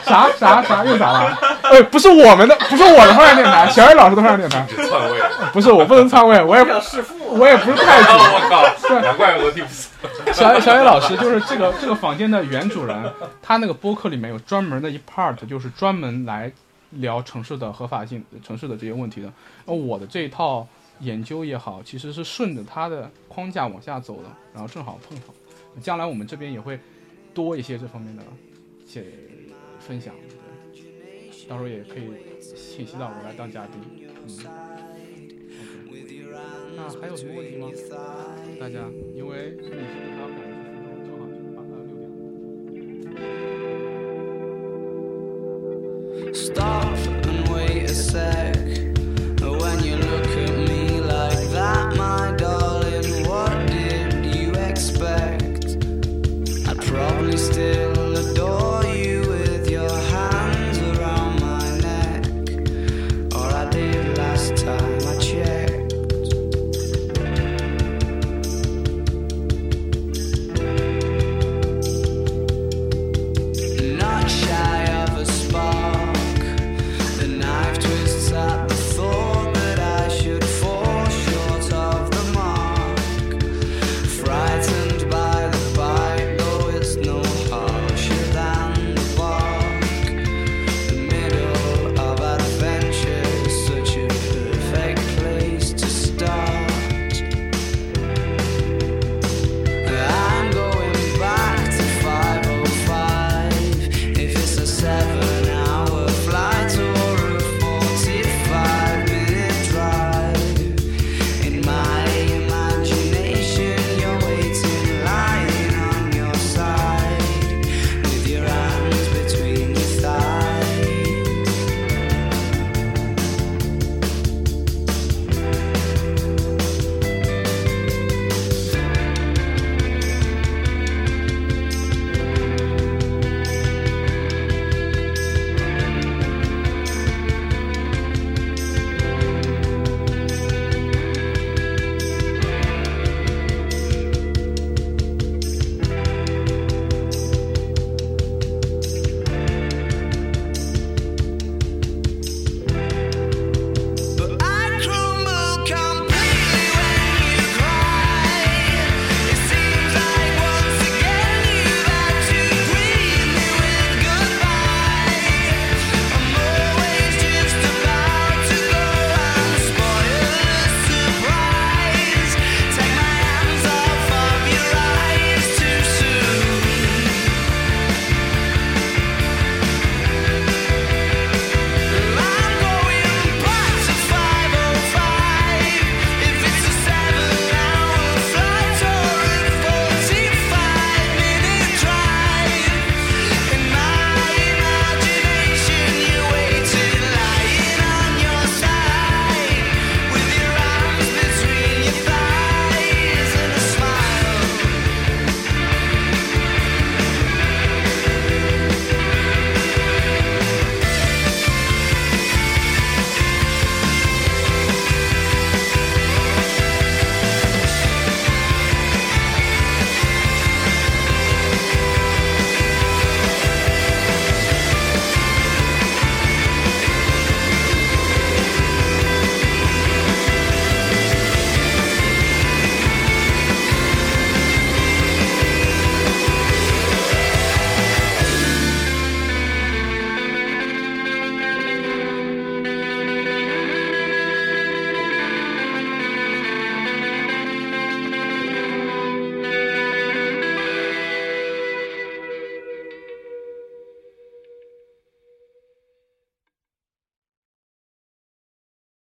啥啥啥又咋了？呃，不是我们的，不是我的翻转电台，小野老师的翻转电台，篡位，不是我不能篡位，我也我也不是太懂。我靠，难怪我听不懂。小野小野老师就是这个这个房间的原主人，他那个播客里面有专门的一 part，就是专门来聊城市的合法性、城市的这些问题的。而我的这一套研究也好，其实是顺着他的框架往下走的，然后正好碰上。将来我们这边也会多一些这方面的一些分享，对，到时候也可以信息到我来当嘉宾，嗯那还有什么问题吗？大家，因为你是他晚十分钟，正好就是八呃六点。Stop and wait a sec. When you look at me like that, my darling, what did you expect? I'd probably still.